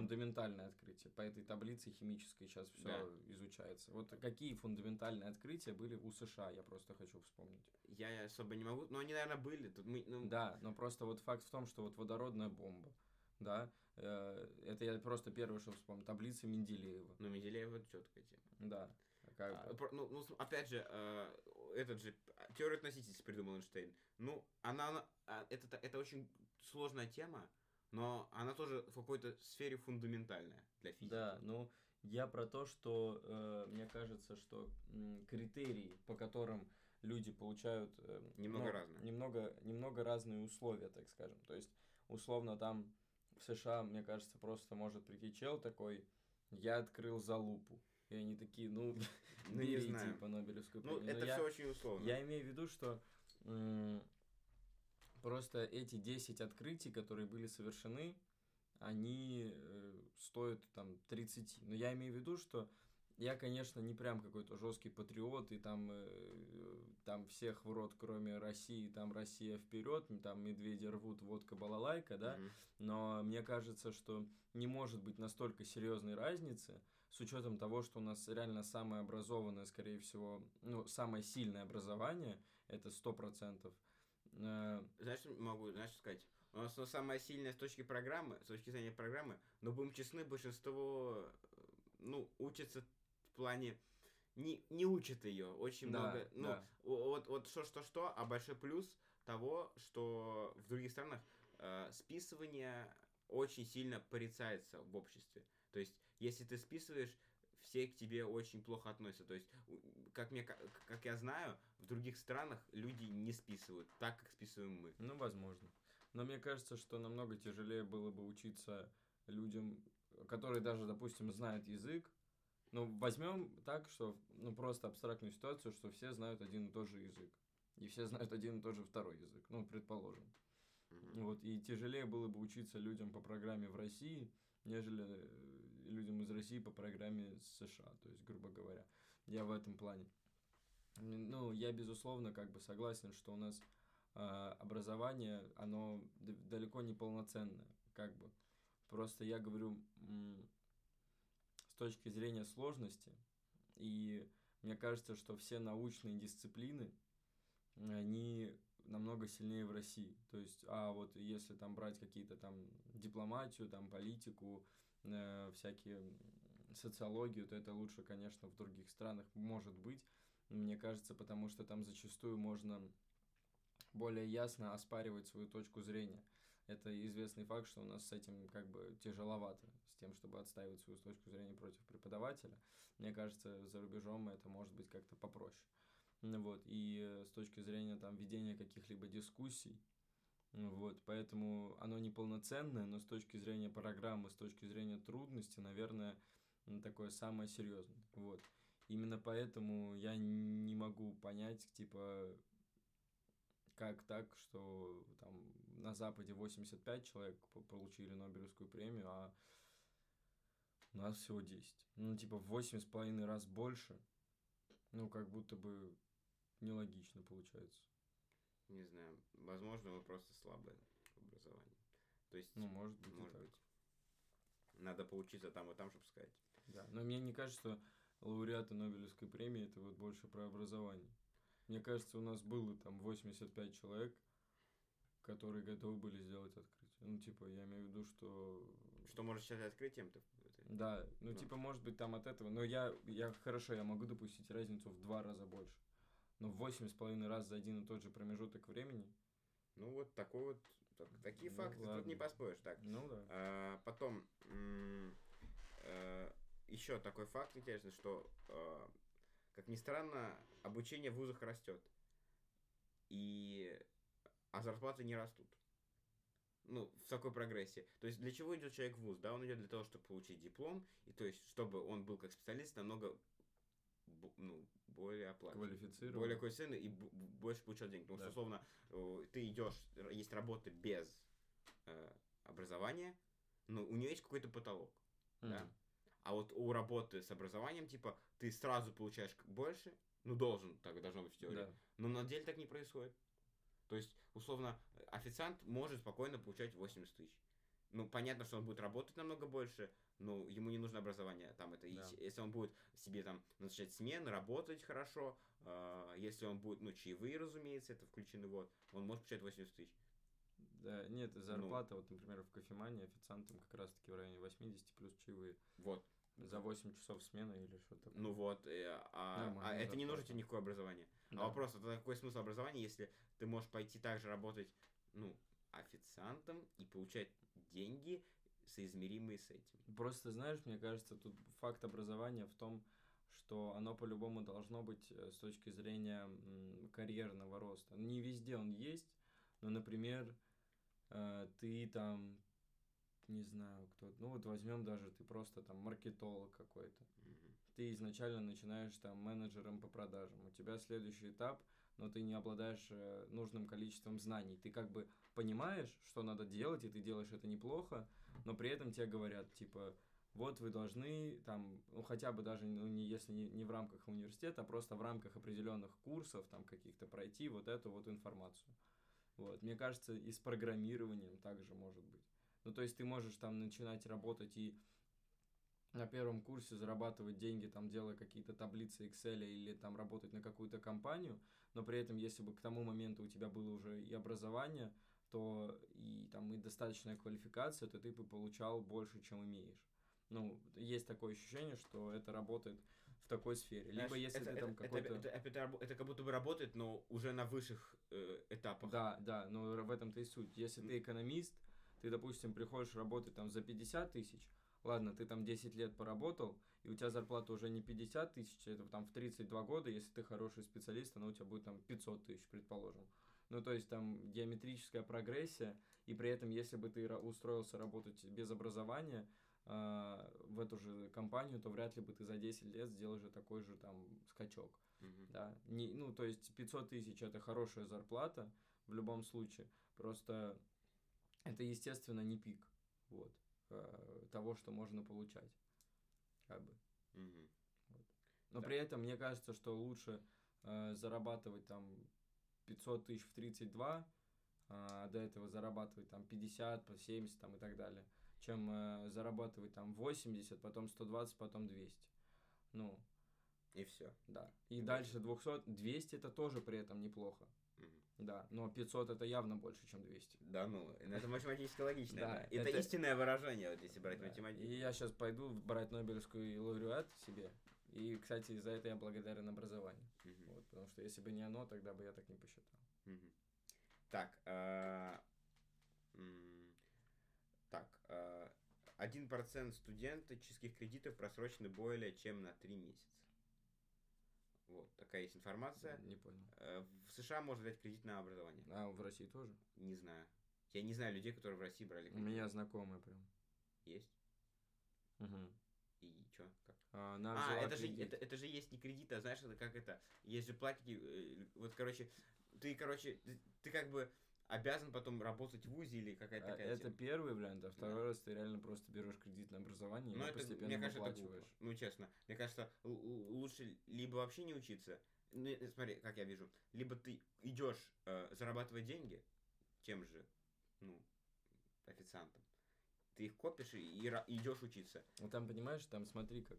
фундаментальное открытие, по этой таблице химической сейчас все Да. изучается. Вот какие фундаментальные открытия были у США, я просто хочу вспомнить. Я особо не могу, но они, наверное, были. Тут мы, ну, Да, но просто вот факт в том, что вот водородная бомба, да, э, это я просто первое, что вспомнил, таблица Менделеева, Ну, Менделеев это четкая тема. да. Как А, про- ну, ну, опять же, э, этот же теорию относительности придумал Эйнштейн. Ну, она, она- а, это, это очень сложная тема, но она тоже в какой-то сфере фундаментальная для физики. Да, ну я про то, что э, мне кажется, что м, критерии, по которым люди получают э, Немного ну, разные. Немного, немного разные условия, так скажем. То есть, условно, там в США, мне кажется, просто может прийти чел такой, я открыл залупу. И они такие, ну, Ну, не знаю. типа, Нобелевскую Ну, премию. Но это я- все очень условно. я имею в виду, что просто эти 10 открытий, которые были совершены, они э, стоят там 30. Но я имею в виду, что я, конечно, не прям какой-то жесткий патриот, и там, э, там всех в рот, кроме России, там Россия вперед, там медведи рвут, водка балалайка, да, Мгм. но мне кажется, что не может быть настолько серьезной разницы, с учетом того, что у нас реально самое образованное, скорее всего, ну, самое сильное образование, это 100%. Э, Знаешь, что могу, знаешь, что сказать? У нас оно самое сильное с точки программы, с точки зрения программы, но будем честны, большинство, э, ну, учатся в плане не, не учат ее очень Да, много. Ну, да. вот, вот что, что, что, а большой плюс того, что в других странах э, списывание очень сильно порицается в обществе. То есть, если ты списываешь, все к тебе очень плохо относятся. То есть, как, мне, ка- как я знаю, в других странах люди не списывают так, как списываем мы. ну, возможно. Но мне кажется, что намного тяжелее было бы учиться людям, которые даже, допустим, знают язык. Ну, возьмем так, что, ну, просто абстрактную ситуацию, что все знают один и тот же язык. И все знают один и тот же второй язык, ну, предположим. Вот, и тяжелее было бы учиться людям по программе в России, нежели э, людям из России по программе США, то есть, грубо говоря. Я в этом плане. Ну, я, безусловно, как бы согласен, что у нас а, образование, оно далеко не полноценное, как бы. Просто я говорю с точки зрения сложности, и мне кажется, что все научные дисциплины, они намного сильнее в России. То есть, а вот если там брать какие-то там дипломатию, там политику, э, всякие социологию, то это лучше, конечно, в других странах может быть. Мне кажется, потому что там зачастую можно более ясно оспаривать свою точку зрения. Это известный факт, что у нас с этим как бы тяжеловато, с тем, чтобы отстаивать свою точку зрения против преподавателя. Мне кажется, за рубежом это может быть как-то попроще. Ну Вот, и э, с точки зрения там ведения каких-либо дискуссий, ну вот, поэтому оно неполноценное, но с точки зрения программы, с точки зрения трудности, наверное, такое самое серьезное. Вот. Именно поэтому я не могу понять, типа, как так, что там на Западе 85 человек по- получили Нобелевскую премию, а У нас всего 10. Ну, типа, в восемь с половиной раз больше. Ну, как будто бы нелогично получается. Не знаю, возможно, вы просто слабое в образовании. То есть, Ну, может быть, может быть, надо поучиться там и там, чтобы сказать. Да. Но мне не кажется, что лауреаты Нобелевской премии это вот больше про образование. Мне кажется, у нас было там 85 человек, которые готовы были сделать открытие. Ну, типа, я имею в виду, что... Что можешь считать открытием-то? Да, ну, Ну. типа, может быть, там от этого. Но я, я хорошо, я могу допустить разницу в два раза больше. Но в восемь с половиной раз за один и тот же промежуток времени. Ну, вот такой вот, так- такие Ну, факты тут ладно. не поспоришь. Так, Ну да. А, потом, еще такой факт интересный, что, а, как ни странно, обучение в вузах растет. И... А зарплаты не растут. Ну, в такой прогрессии. То есть, для чего идет человек в вуз? Да, он идет для того, чтобы получить диплом, и то есть, чтобы он был как специалист намного ну, более оплачиваемый Квалифицирован. более квалифицированный и больше получал денег. Потому Да. что, условно, э, ты идешь, есть работы без э, образования, но у нее есть какой-то потолок. да. А вот у работы с образованием, типа, ты сразу получаешь больше, ну, должен, так должно быть в теории, Да. но на деле так не происходит. То есть, условно, официант может спокойно получать 80 тысяч. Ну, понятно, что он будет работать намного больше, но ему не нужно образование. Там это, Да. если он будет себе там назначать смены, работать хорошо, э, если он будет, ну, чаевые, разумеется, это включены, вот, он может получать 80 тысяч. Да, нет, Ну. зарплата, вот, например, в кофемании официантам как раз-таки в районе 80 плюс чаевые. Вот. За 8 часов смены или что-то такое. Ну вот, э, а, Нормально а это не нужно тебе никакое образование. Да. А вопрос, это какой смысл образования, если ты можешь пойти также работать, ну, официантом и получать деньги, соизмеримые с этим. Просто, знаешь, мне кажется, тут факт образования в том, что оно по-любому должно быть э, с точки зрения карьерного роста. Не везде он есть, но, например, э, ты там, не знаю, кто, ну вот возьмем даже ты просто там маркетолог какой-то. Мгм. Ты изначально начинаешь там менеджером по продажам. У тебя следующий этап, но ты не обладаешь э, нужным количеством знаний. Ты как бы понимаешь, что надо делать, и ты делаешь это неплохо, но при этом тебе говорят, типа, вот вы должны там, ну хотя бы даже, ну, не, если не, не в рамках университета, а просто в рамках определенных курсов там каких-то пройти вот эту вот информацию. Вот. Мне кажется, и с программированием также может быть. Ну, то есть ты можешь там начинать работать и на первом курсе зарабатывать деньги, там, делая какие-то таблицы Excel или там работать на какую-то компанию, но при этом, если бы к тому моменту у тебя было уже и образование, то и там и достаточная квалификация, то ты бы получал больше, чем имеешь. Ну, есть такое ощущение, что это работает в такой сфере. Либо Знаешь, если это, ты там это- какой-то... это, это, это это как будто бы работает, но уже на высших э, этапах. Да, да, но в этом-то и суть. Если ты экономист, ты, допустим, приходишь работать там за 50 тысяч, ладно, ты там 10 лет поработал, и у тебя зарплата уже не 50 тысяч, это там в 32 года, если ты хороший специалист, она у тебя будет там 500 тысяч, предположим. Ну, то есть там геометрическая прогрессия, и при этом, если бы ты устроился работать без образования а, в эту же компанию, то вряд ли бы ты за 10 лет сделал же такой же там скачок. Мгм. Да, не, ну, то есть 500 тысяч это хорошая зарплата в любом случае. Просто это, естественно, не пик вот, э, того, что можно получать. Как бы. Мгм. Но Да. при этом мне кажется, что лучше э, зарабатывать там 500 тысяч в 32, а до этого зарабатывать там 50, по 70 там, и так далее, чем э, зарабатывать там 80, потом 120, потом 200. Ну, И все. да. И Да. дальше 200, 200 это тоже при этом неплохо. Да, но 500 это явно больше, чем 200. Да, ну, это математически логично. Да. Это, это- истинное выражение, вот если брать Да. математику. И я сейчас пойду брать Нобелевскую лауреат себе. И, кстати, за это я благодарен образованию. Вот, потому что если бы не оно, тогда бы я так не посчитал. Так, а, так, а, 1% студенческих кредитов просрочены более чем на 3 месяца. Вот, такая есть информация. Не понял. Э, В США можно дать кредит на образование. А в России тоже? Не знаю. Я не знаю людей, которые в России брали У кредит. меня знакомые прям. Есть? Мгм. И чё? Как? А, А, это же, это, это же есть не кредит, а знаешь, это как это, есть же платики, э, вот, короче, ты, короче, ты, ты как бы обязан потом работать в ВУЗе или какая-то А, такая Это тема. первый вариант, а второй Да. раз ты реально просто берешь кредит на образование и Ну, это, постепенно мне кажется, это выплачиваешь. глупо. Ну, честно. Мне кажется, лучше либо вообще не учиться. Ну, э, смотри, как я вижу. Либо ты идешь э, зарабатывать деньги тем же, ну, официантом. Ты их копишь и, и ра- идешь учиться. Ну там, понимаешь, там смотри как.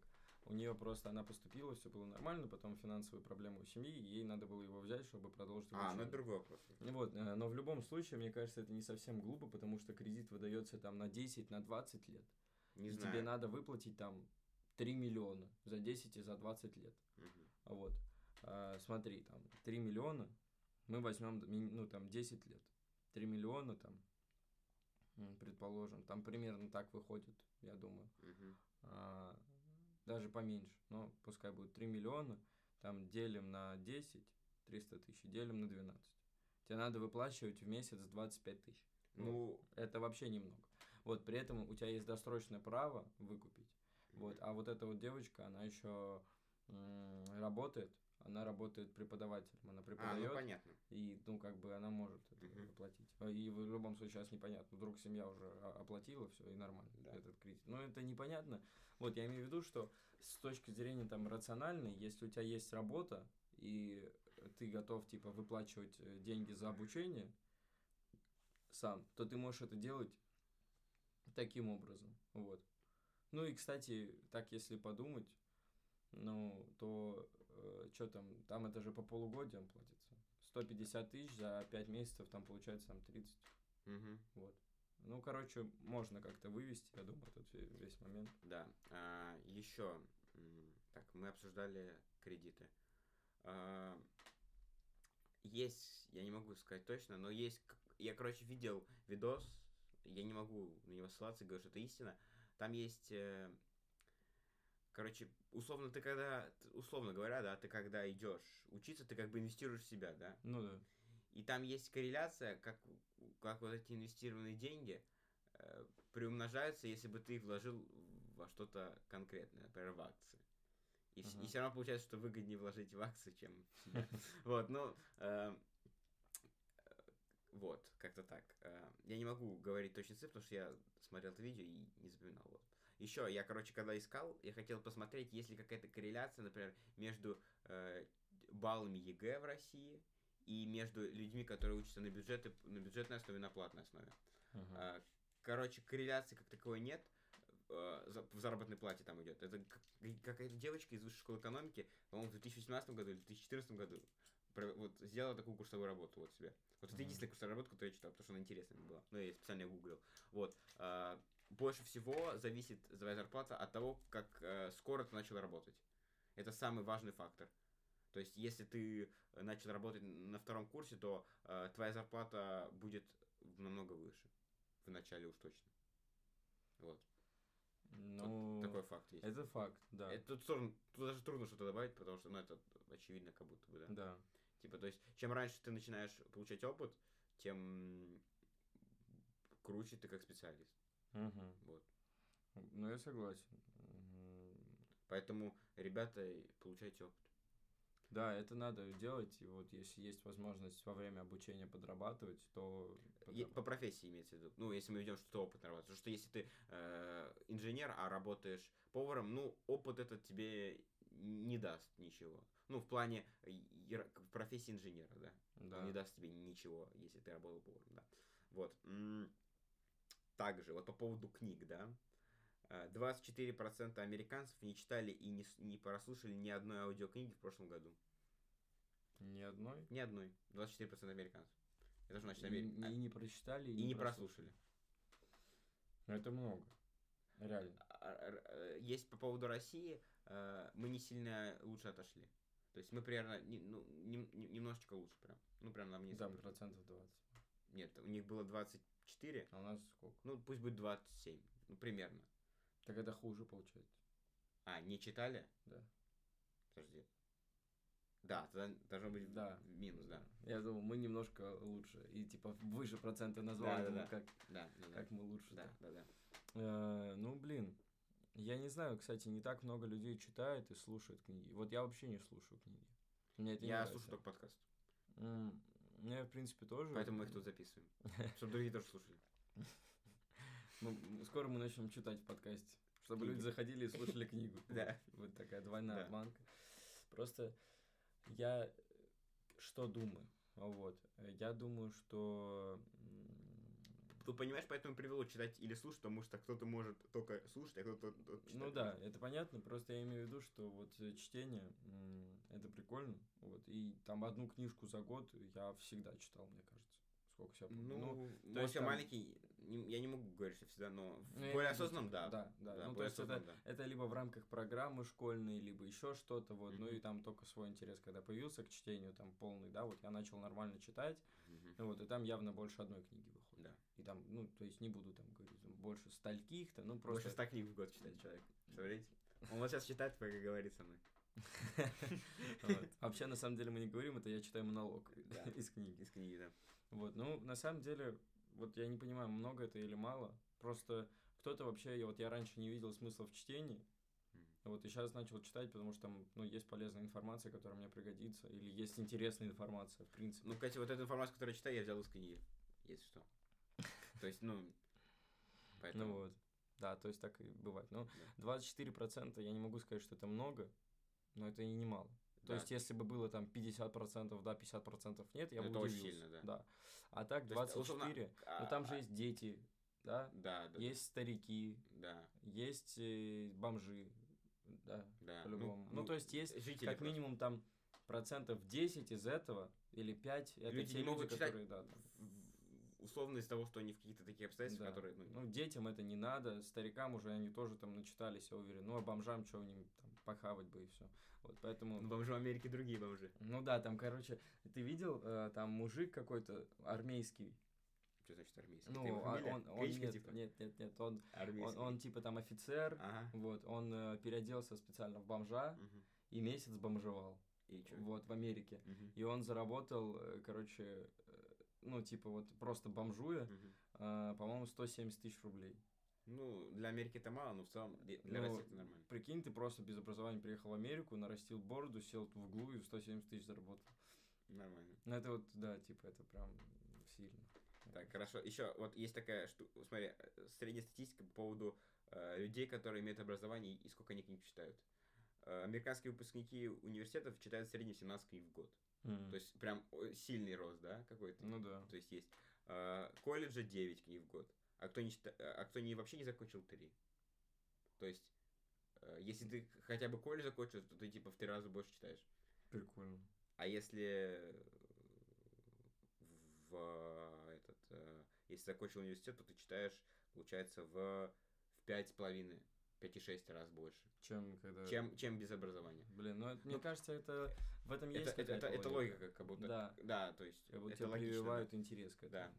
У нее просто она поступила, все было нормально, потом финансовые проблемы у семьи, и ей надо было его взять, чтобы продолжить А, ну это обучение. другой вопрос. Вот, э, но в любом случае, мне кажется, это не совсем глупо, потому что кредит выдается там на 10, на 20 лет. Не и знаю. тебе надо выплатить там 3 миллиона за 10 и за 20 лет. Мгм. Вот. А, смотри, там 3 миллиона, мы возьмем, ну, там 10 лет. 3 миллиона там, предположим, там примерно так выходит, я думаю. А, даже поменьше, но пускай будет 3 миллиона, там делим на 10, 300 тысяч, делим на 12. Тебе надо выплачивать в месяц 25 тысяч. Ну, Это вообще немного. Вот, при этом у тебя есть досрочное право выкупить. Вот, а вот эта вот девочка, она еще работает, она работает преподавателем, она а, ну преподает, понятно. и, ну, как бы она может это Мгм. оплатить. А, И в любом случае сейчас непонятно, вдруг семья уже оплатила все и нормально Да. этот кредит. Но это непонятно. Вот я имею в виду, что с точки зрения там рациональной, если у тебя есть работа и ты готов типа выплачивать э, деньги за обучение сам, то ты можешь это делать таким образом. Вот. Ну и, кстати, так если подумать, ну, то что там, там это же по полугодиям платится. 150 тысяч за 5 месяцев, там получается там 30. Мгм. Вот. Ну, короче, можно как-то вывести, я думаю, ве- весь момент. Да. А, еще, так, мы обсуждали кредиты. А, есть, я не могу сказать точно, но есть, я, короче, видел видос, я не могу на него ссылаться, говорю, что это истина. Там есть, э, короче, условно ты когда, условно говоря, да, ты когда идешь учиться, ты как бы инвестируешь в себя, да. Ну да. И там есть корреляция, как, как вот эти инвестированные деньги э, приумножаются, если бы ты их вложил во что-то конкретное, например, в акции. И, Ага. все равно получается, что выгоднее вложить в акции, чем в себя. Вот, ну, э, вот, как-то так. Э, Я не могу говорить точно цифры, потому что я смотрел это видео и не запоминал. Вот. Еще, я, короче, когда искал, я хотел посмотреть, есть ли какая-то корреляция, например, между э, баллами ЕГЭ в России и между людьми, которые учатся на бюджеты, на бюджетной основе, на платной основе. А, Короче, корреляции как таковой нет. э, В заработной плате там идет. Это как- какая-то девочка из высшей школы экономики, по-моему, в 2018 году или 2014 году вот, сделала такую курсовую работу вот себе. Вот это Мгм. единственная курсовая работа, которую я читал, потому что она интересная была. Ну, я специально гуглил. Вот. Больше всего зависит твоя зарплата от того, как э, скоро ты начал работать. Это самый важный фактор. То есть, если ты начал работать на втором курсе, то э, твоя зарплата будет намного выше. В начале уж точно. Вот. Тут Ну, такой факт есть. это факт, да. Это тут, сложно- тут даже трудно что-то добавить, потому что, ну, это очевидно, как будто бы, да. Да. Типа, то есть, чем раньше ты начинаешь получать опыт, тем круче ты как специалист. Мгм. Вот. Ну, я согласен. Мгм. Поэтому, ребята, получайте опыт. Да, это надо делать, и вот если есть возможность во время обучения подрабатывать, то... Е- По подрабатывать. профессии имеется в виду. Ну, если мы ведем что-то опыт работать. Потому что если ты э, инженер, а работаешь поваром, ну, опыт этот тебе не даст ничего. Ну, в плане в профессии инженера, да. Да. Он не даст тебе ничего, если ты работал поваром, да. Вот. Также, вот по поводу книг, да. Э, 24% американцев не читали и не, не прослушали ни одной аудиокниги в прошлом году. Ни одной? Ни одной. 24% американцев. Это что значит И, Америка? и не прочитали, И не прослушали. Ну, Это много. Реально. А, р- э, Есть по поводу России, э, мы не сильно лучше отошли. То есть мы примерно ну, нем- нем- немножечко лучше прям. Ну, прям нам не супер. процентов 20. Нет, у них было 24, А у нас сколько? ну, пусть будет 27. Ну, примерно. Так это хуже получается. А, не читали? Да. Подожди. Да, тогда должно быть Да. минус, да. Я думал, мы немножко лучше. И типа выше проценты назвали. Да, да, да. Как, Да, да, да. как мы лучше. Да, да, да. Э, ну, блин. Я не знаю, кстати, не так много людей читает и слушает книги. Вот я вообще не слушаю книги. Мне это не Я нравится. слушаю только подкаст. Ну, я, в принципе, тоже. Поэтому мы их тут записываем. Чтобы другие тоже слушали. Ну, скоро мы начнем читать в подкасте. Чтобы люди заходили и слушали книгу. Да. Вот такая двойная обманка. Просто я что думаю? Вот. Я думаю, что... м, Ты понимаешь, поэтому привело читать или слушать, потому что кто-то может только слушать, а кто-то читать. Ну да, это понятно, просто я имею в виду, что вот э, чтение, это прикольно, вот, и там одну книжку за год я всегда читал, мне кажется, сколько себя помню. Ну, то может, есть я там- маленький, не- я не могу говорить, что всегда, но в Ну, более осознанном, да. Да, да. Да, ну, то есть это, да. это либо в рамках программы школьной, либо еще что-то, вот, ну Мгм. и там только свой интерес, когда появился к чтению, там полный, да, вот я начал нормально читать, ну вот, и там явно больше одной книги выходит. Да. И там, ну, то есть не буду там говорить, там, больше стольких-то, ну, Больше просто... ста книг в год читает человек. Представляете? Он вот сейчас читает, пока говорит со мной. Вообще, на самом деле, мы не говорим, это я читаю монолог из книги. Из книги, да. Вот, ну, на самом деле, вот я не понимаю, много это или мало. Просто кто-то вообще, я, вот я раньше не видел смысла в чтении, вот и сейчас начал читать, потому что там, ну, есть полезная информация, которая мне пригодится, или есть интересная информация, в принципе. Ну, кстати, вот эту информацию, которую я читаю, я взял из книги, если что. То есть, ну, Ну поэтому... вот, да, то есть так и бывает. Ну, Да. 24% я не могу сказать, что это много, но это и немало. То Да. есть, если бы было там 50% да, 50% нет, я Ну, бы это очень удивился. сильно, да. А так То есть, условно, 24, а- ну там же а- есть дети, да, Да, да. есть старики, Да, есть э, бомжи, да, да. по-любому. Ну, то есть есть жители как просто. минимум там процентов 10 из этого или 5, это Люди те не могут люди, читать которые, да, да. Условно из того, что они в каких-то таких обстоятельствах, Да. которые... Ну, Ну, детям это не надо, старикам уже они тоже там начитались, я уверен. Ну, а бомжам что им там похавать бы и все. Вот поэтому. ну, бомжи в Америке другие бомжи. Ну да, там, короче, ты видел, э, там мужик какой-то армейский. Что значит армейский? Ну, а фамилия? он, он Кличка, нет, типа? нет, нет, нет, он, он, Армейский. он типа там офицер, Ага. вот, он э, переоделся специально в бомжа Мгм. и месяц бомжевал, И чё? вот, в Америке. Мгм. И он заработал, э, короче, ну, типа вот просто бомжуя, Мгм. э, по-моему, 170 тысяч рублей. Ну, для Америки это мало, но в целом для Ну, России это нормально. Прикинь, ты просто без образования приехал в Америку, нарастил бороду, сел в углу и 170 тысяч заработал. Нормально. Ну, это вот, да, типа, это прям сильно. Так, хорошо. Еще вот есть такая штука, смотри, средняя статистика по поводу э, людей, которые имеют образование и сколько они книг читают. Э, американские выпускники университетов читают в среднем 17 книг в год. То есть прям о, сильный рост, да, какой-то. Ну да. То есть есть. Э, колледжа 9 книг в год. А кто, не э, а кто не, вообще не закончил 3. То есть, э, если ты хотя бы колледж закончил, то ты типа в три раза больше читаешь. Прикольно. А если в э, этот, э, если закончил университет, то ты читаешь, получается, в, в пять с половиной, пять и шесть раз больше, Чем когда... чем, чем без образования. Блин, ну, это, мне Ну, кажется, это... В этом Это, есть это, это, какая-то это логика, как будто. Да. Да, то есть Как будто это логично. да. прививают интерес к этому. Да.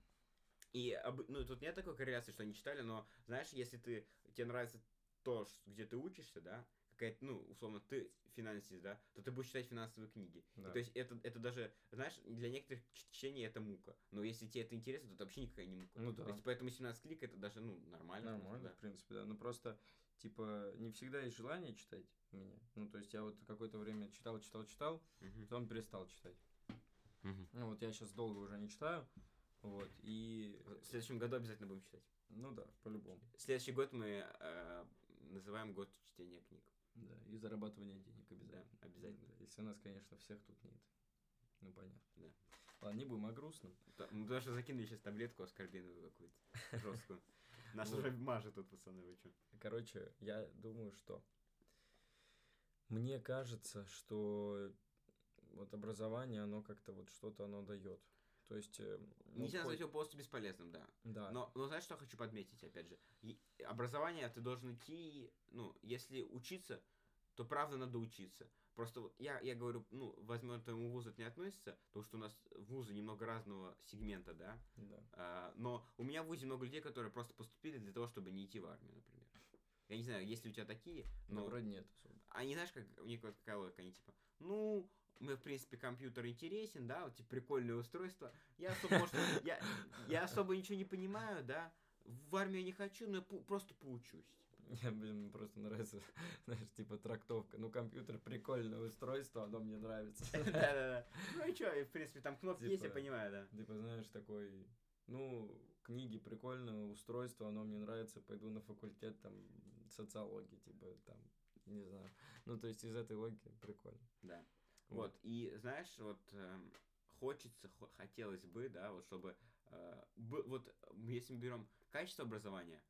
И об- ну, тут нет такой корреляции, что они читали, но знаешь, если ты тебе нравится то, где ты учишься, да, какая-то, ну, условно, ты финансист, да, то ты будешь читать финансовые книги. И Да. то есть это, это даже, знаешь, для некоторых чтение это мука. Но если тебе это интересно, то это вообще никакая не мука. Ну да. То есть поэтому 17 клик это даже, ну, нормально. Нормально, да. в принципе, да. Ну просто, типа, не всегда есть желание читать меня. Ну, то есть я вот какое-то время читал, читал, читал, Мгм. потом перестал читать. Мгм. Ну, вот я сейчас долго уже не читаю. Вот, и... В следующем году обязательно будем читать. Ну да, по-любому. Следующий год мы э, называем год чтения книг. Да, и зарабатывание денег обязательно. Да, обязательно. Да, если у нас, конечно, всех тут нет. Ну, понятно. Да. Ладно, не будем о грустном. Да, Мы даже закинули сейчас таблетку аскорбиновую какую-то жесткую. Нас уже мажет тут, пацаны, вы чё? Короче, я думаю, что... Мне кажется, что вот образование, оно как-то вот что-то оно дает. То есть... э, ну, Нельзя хоть- назвать его полностью бесполезным, да. Да. Но, но знаешь, что я хочу подметить, опять же? И- образование ты должен идти, ну, если учиться, то правда надо учиться. Просто вот я, я говорю, ну, возьмем твоему вузу это не относится, потому что у нас вузы немного разного сегмента, да. Да. А, но у меня в ВУЗе много людей, которые просто поступили для того, чтобы не идти в армию, например. Я не знаю, есть ли у тебя такие, Но но вроде нет особо. они, знаешь, как у них вот какая логика, они типа, ну, мне, в принципе, компьютер интересен, да, вот типа прикольное устройство. Я особо, может, я, я особо ничего не понимаю, да. В армию не хочу, но я пу- просто поучусь. Я, блин, просто нравится, знаешь, типа трактовка. Ну, компьютер прикольное устройство, оно мне нравится. Да-да-да. Ну и и, в принципе, там кнопки есть, я Типа, понимаю, да. Типа, знаешь, такой, ну, книги прикольное устройство, оно мне нравится, пойду на факультет там социологии, типа, там, не знаю. Ну, то есть из этой логики прикольно. Да. Вот, и знаешь, вот эм, хочется, хо- хотелось бы, да, вот чтобы, э, вот если мы берем качество образования,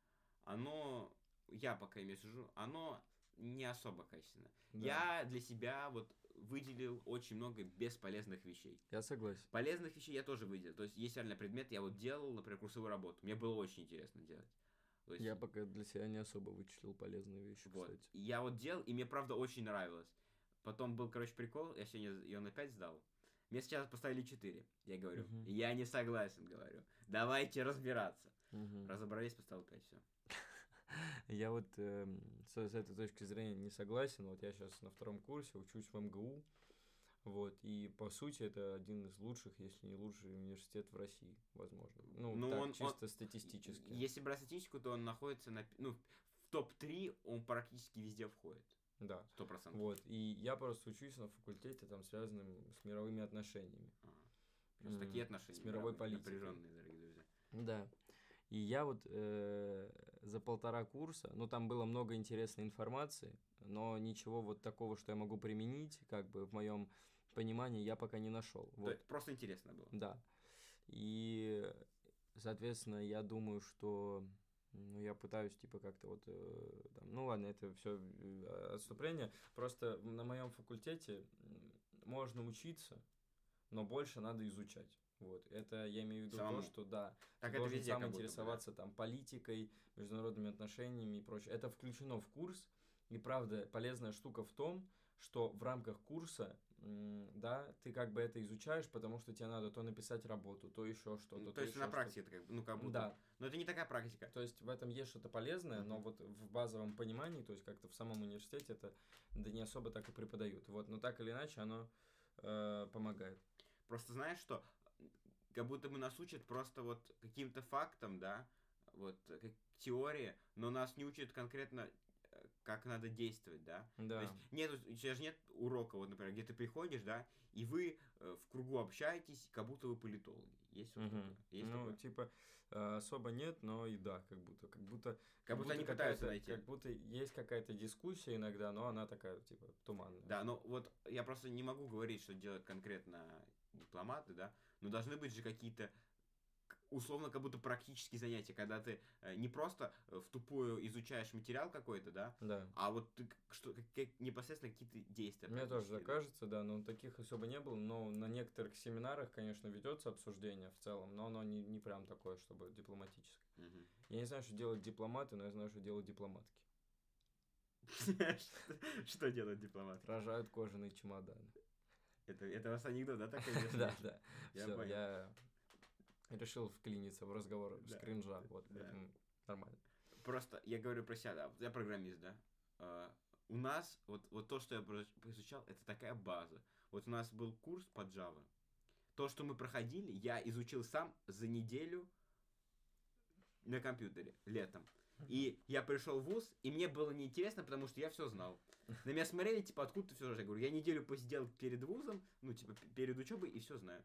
оно, я пока имею в виду, оно не особо качественное. Да. Я для себя вот выделил очень много бесполезных вещей. Я согласен. Полезных вещей я тоже выделил. То есть есть реально предмет, я вот делал, например, курсовую работу. Мне было очень интересно делать. То есть, Я пока для себя не особо вычислил полезные вещи, вот. кстати. Я вот делал, и мне правда очень нравилось. Потом был, короче, прикол, я сегодня ее на 5 сдал. Мне сейчас поставили 4, я говорю. Мгм. Я не согласен, говорю. Давайте разбираться. Мгм. Разобрались, поставил 5, все. Я вот эм, с, с этой точки зрения не согласен. Вот я сейчас на втором курсе учусь в МГУ. Вот, и по сути это один из лучших, если не лучший университет в России, возможно. Ну, Ну, так, он- он- чисто статистически. Если брать статистику, то он находится на... Ну, в топ-3 он практически везде входит. Да. 100%. Вот, и я просто учусь на факультете, там, связанном с мировыми отношениями. Ага. М, такие отношения. с мировой политикой. Напряженные, дорогие друзья. Да. И я вот э, за полтора курса, ну там было много интересной информации, но ничего вот такого, что я могу применить, как бы в моем понимании, я пока не нашел. Вот. есть просто интересно было. Да. И, соответственно, я думаю, что ну, я пытаюсь, типа, как-то вот, э, там, ну ладно, это все отступление. Просто на моем факультете можно учиться, но больше надо изучать. Вот, это я имею в виду Самому. то, что да, Так ты должен везде сам как будто да. интересоваться там политикой, международными отношениями и прочее. Это включено в курс, и правда полезная штука в том, что в рамках курса, да, ты как бы это изучаешь, потому что тебе надо то написать работу, то еще что-то. Ну, то то есть на практике это как бы, ну, как будто. Да, Но это не такая практика. то есть в этом есть что-то полезное, но Мгм. вот в базовом понимании, то есть как-то в самом университете это да не особо так и преподают. Вот, но так или иначе оно э, помогает. Просто знаешь, что как будто бы нас учат просто вот каким-то фактам, да, вот э, как теории, но нас не учат конкретно, как надо действовать, да. То Да. есть нет, у тебя же нет урока, вот, например, где ты приходишь, да, и вы э, в кругу общаетесь, как будто вы политологи. Есть вот Мгм. такое? Есть ну, такое? типа, э, особо нет, но и да, как будто. Как будто, Как будто они пытаются найти. Как будто есть какая-то дискуссия иногда, но она такая, типа, туманная. Да, но вот я просто не могу говорить, что делают конкретно дипломаты, да, но должны быть же какие-то условно как будто практические занятия, когда ты э, не просто э, в тупую изучаешь материал какой-то, да, Да. а вот ты что, как- непосредственно какие-то действия. Мне тоже так да. кажется, да, но таких особо не было, но на некоторых семинарах, конечно, ведется обсуждение в целом, но оно не, не прям такое, чтобы дипломатическое. Мгм. Я не знаю, что делают дипломаты, но я знаю, что делают дипломатки. Что- Что делает дипломат? Рожают кожаные чемоданы. Это, это у вас анекдот, да, такой? Да, да. Я понял. решил вклиниться в разговор с Да. кринжа, вот, Да. поэтому нормально. Просто я говорю про себя, да, я программист, да. А, у нас, вот, вот то, что я изучал, это такая база. Вот у нас был курс по Java. То, что мы проходили, я изучил сам за неделю на компьютере летом. И я пришел в ВУЗ, и мне было неинтересно, потому что я все знал. На меня смотрели, типа, откуда ты все знаешь? Я говорю, я неделю посидел перед ВУЗом, ну, типа, перед учебой, и все знаю.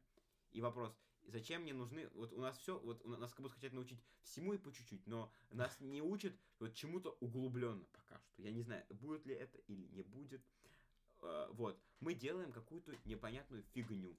И вопрос, зачем мне нужны, вот у нас все, вот у нас как будто хотят научить всему и по чуть-чуть, но нас не учат вот чему-то углубленно пока что. Я не знаю, будет ли это или не будет. Э, Вот, мы делаем какую-то непонятную фигню.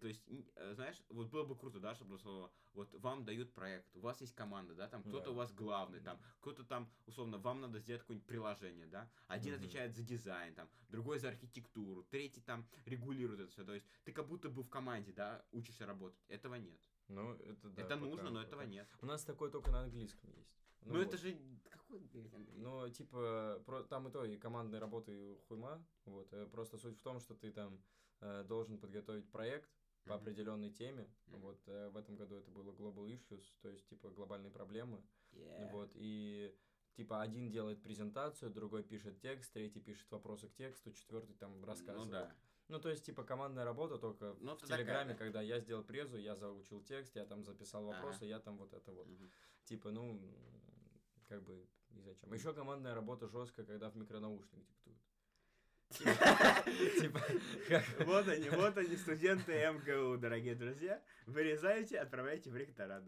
То есть, э, знаешь, вот было бы круто, да, чтобы слово, вот вам дают проект, у вас есть команда, да, там кто-то Да. у вас главный, там кто-то там, условно, вам надо сделать какое-нибудь приложение, да, один Мгм. отвечает за дизайн, там, другой за архитектуру, третий там регулирует это все, то есть ты как будто бы в команде, да, учишься работать, этого нет. Ну, это да. это пока- нужно, но пока. этого нет. У нас такое только на английском есть. Ну, вот. это же, какой, блядь, Андрей? Ну, типа, про, там и то, и командной работы хуйма. Вот. э, Просто суть в том, что ты там э, должен подготовить проект по определенной теме. Мгм. Вот э, в этом году это было Global Issues, то есть, типа, глобальные проблемы. Yeah. Вот. И типа один делает презентацию, другой пишет текст, третий пишет вопросы к тексту, четвертый там рассказывает. Ну да. Ну, то есть, типа, командная работа только Ну, в такая, Телеграме, да. когда я сделал презу, я заучил текст, я там записал Ага. вопросы, я там вот это вот. Мгм. Типа, ну, как бы и зачем. Еще командная работа жесткая, когда в микронаушник диктуют. Типа, вот они, вот они, студенты МГУ, дорогие друзья. Вырезайте, отправляйте в ректорат.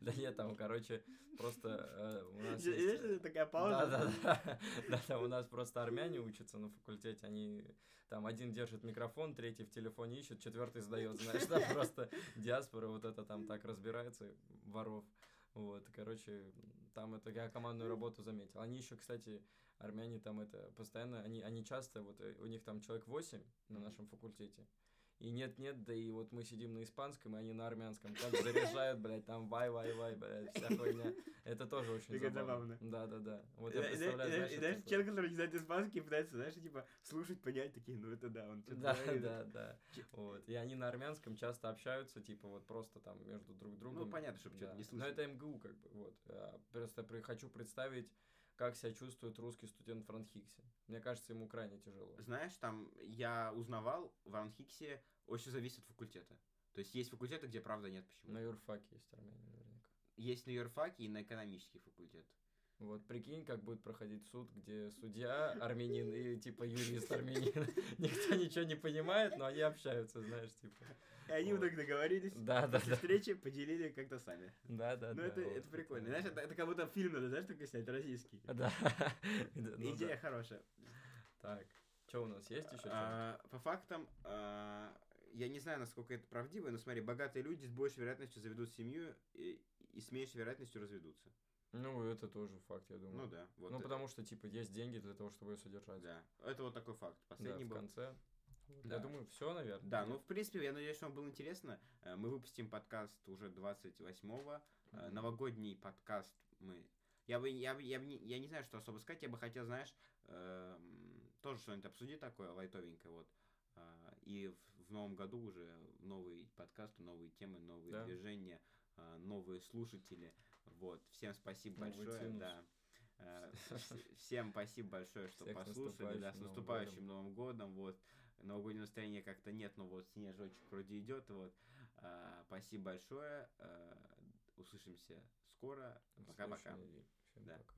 Да нет, там, короче, просто э, у нас есть... такая пауза? Да, да, да. Да, у нас просто армяне учатся на факультете, они там один держит микрофон, третий в телефоне ищет, четвертый сдает, знаешь, там просто диаспора вот это там так разбирается, воров. Вот, короче, там это я командную работу заметил. Они еще, кстати, армяне там это постоянно, они, они часто, вот э, у них там человек 8 на нашем факультете, и нет-нет, да и вот мы сидим на испанском, и они на армянском. Как заряжают, блядь, там вай-вай-вай, блядь, вся хуйня. Это тоже очень забавно. Да-да-да. Вот я представляю, знаешь, Знаешь, человек, который не знает испанский, пытается, знаешь, типа, слушать, понять, такие, ну это да, он что-то Да, да, да. Вот. И они на армянском часто общаются, типа, вот просто там между друг другом. Ну, понятно, чтобы что-то не слышать. Но это МГУ, как бы, вот. Просто хочу представить как себя чувствует русский студент в Ранхиксе. Мне кажется, ему крайне тяжело. Знаешь, там я узнавал, в Ранхиксе очень зависит от факультета. То есть есть факультеты, где правда нет почему. На юрфаке есть Армения наверняка. Есть на юрфаке и на экономический факультет. Вот прикинь, как будет проходить суд, где судья армянин и типа юрист армянин. Никто ничего не понимает, но они общаются, знаешь, типа. И они вот так договорились. Да, да, да. встречи поделили как-то сами. Да, да, ну, да. Ну, это, это прикольно. Знаешь, это, как будто фильм надо, знаешь, такой снять, российский. Да. Ну Идея хорошая. Так, что у нас есть еще? А, по фактам, а, я не знаю, насколько это правдиво, но смотри, богатые люди с большей вероятностью заведут семью и с меньшей вероятностью разведутся. Ну, это тоже факт, я думаю. Ну да. Вот ну, это. потому что, типа, есть деньги для того, чтобы ее содержать. Да. Это вот такой факт. Последний да, был. в конце. Да. Я думаю, все, наверное. Да, ну, в принципе, я надеюсь, что вам было интересно. Э, мы выпустим подкаст уже 28-го. Mm-hmm. Новогодний подкаст мы... Я бы, я, бы, я, бы не, я не знаю, что особо сказать. Я бы хотел, знаешь, э, тоже что-нибудь обсудить такое лайтовенькое, вот. Э, и в, в новом году уже новый подкаст, новые темы, новые да. движения, э, новые слушатели. Вот. Всем спасибо Новый большое. Да. Э, всем спасибо большое, что Всех послушали. Да, с наступающим Новым годом. Вот новогоднее настроение как-то нет, но вот снежочек вроде идет. Вот. А, спасибо большое. А, услышимся скоро. Пока-пока. Да. Пока.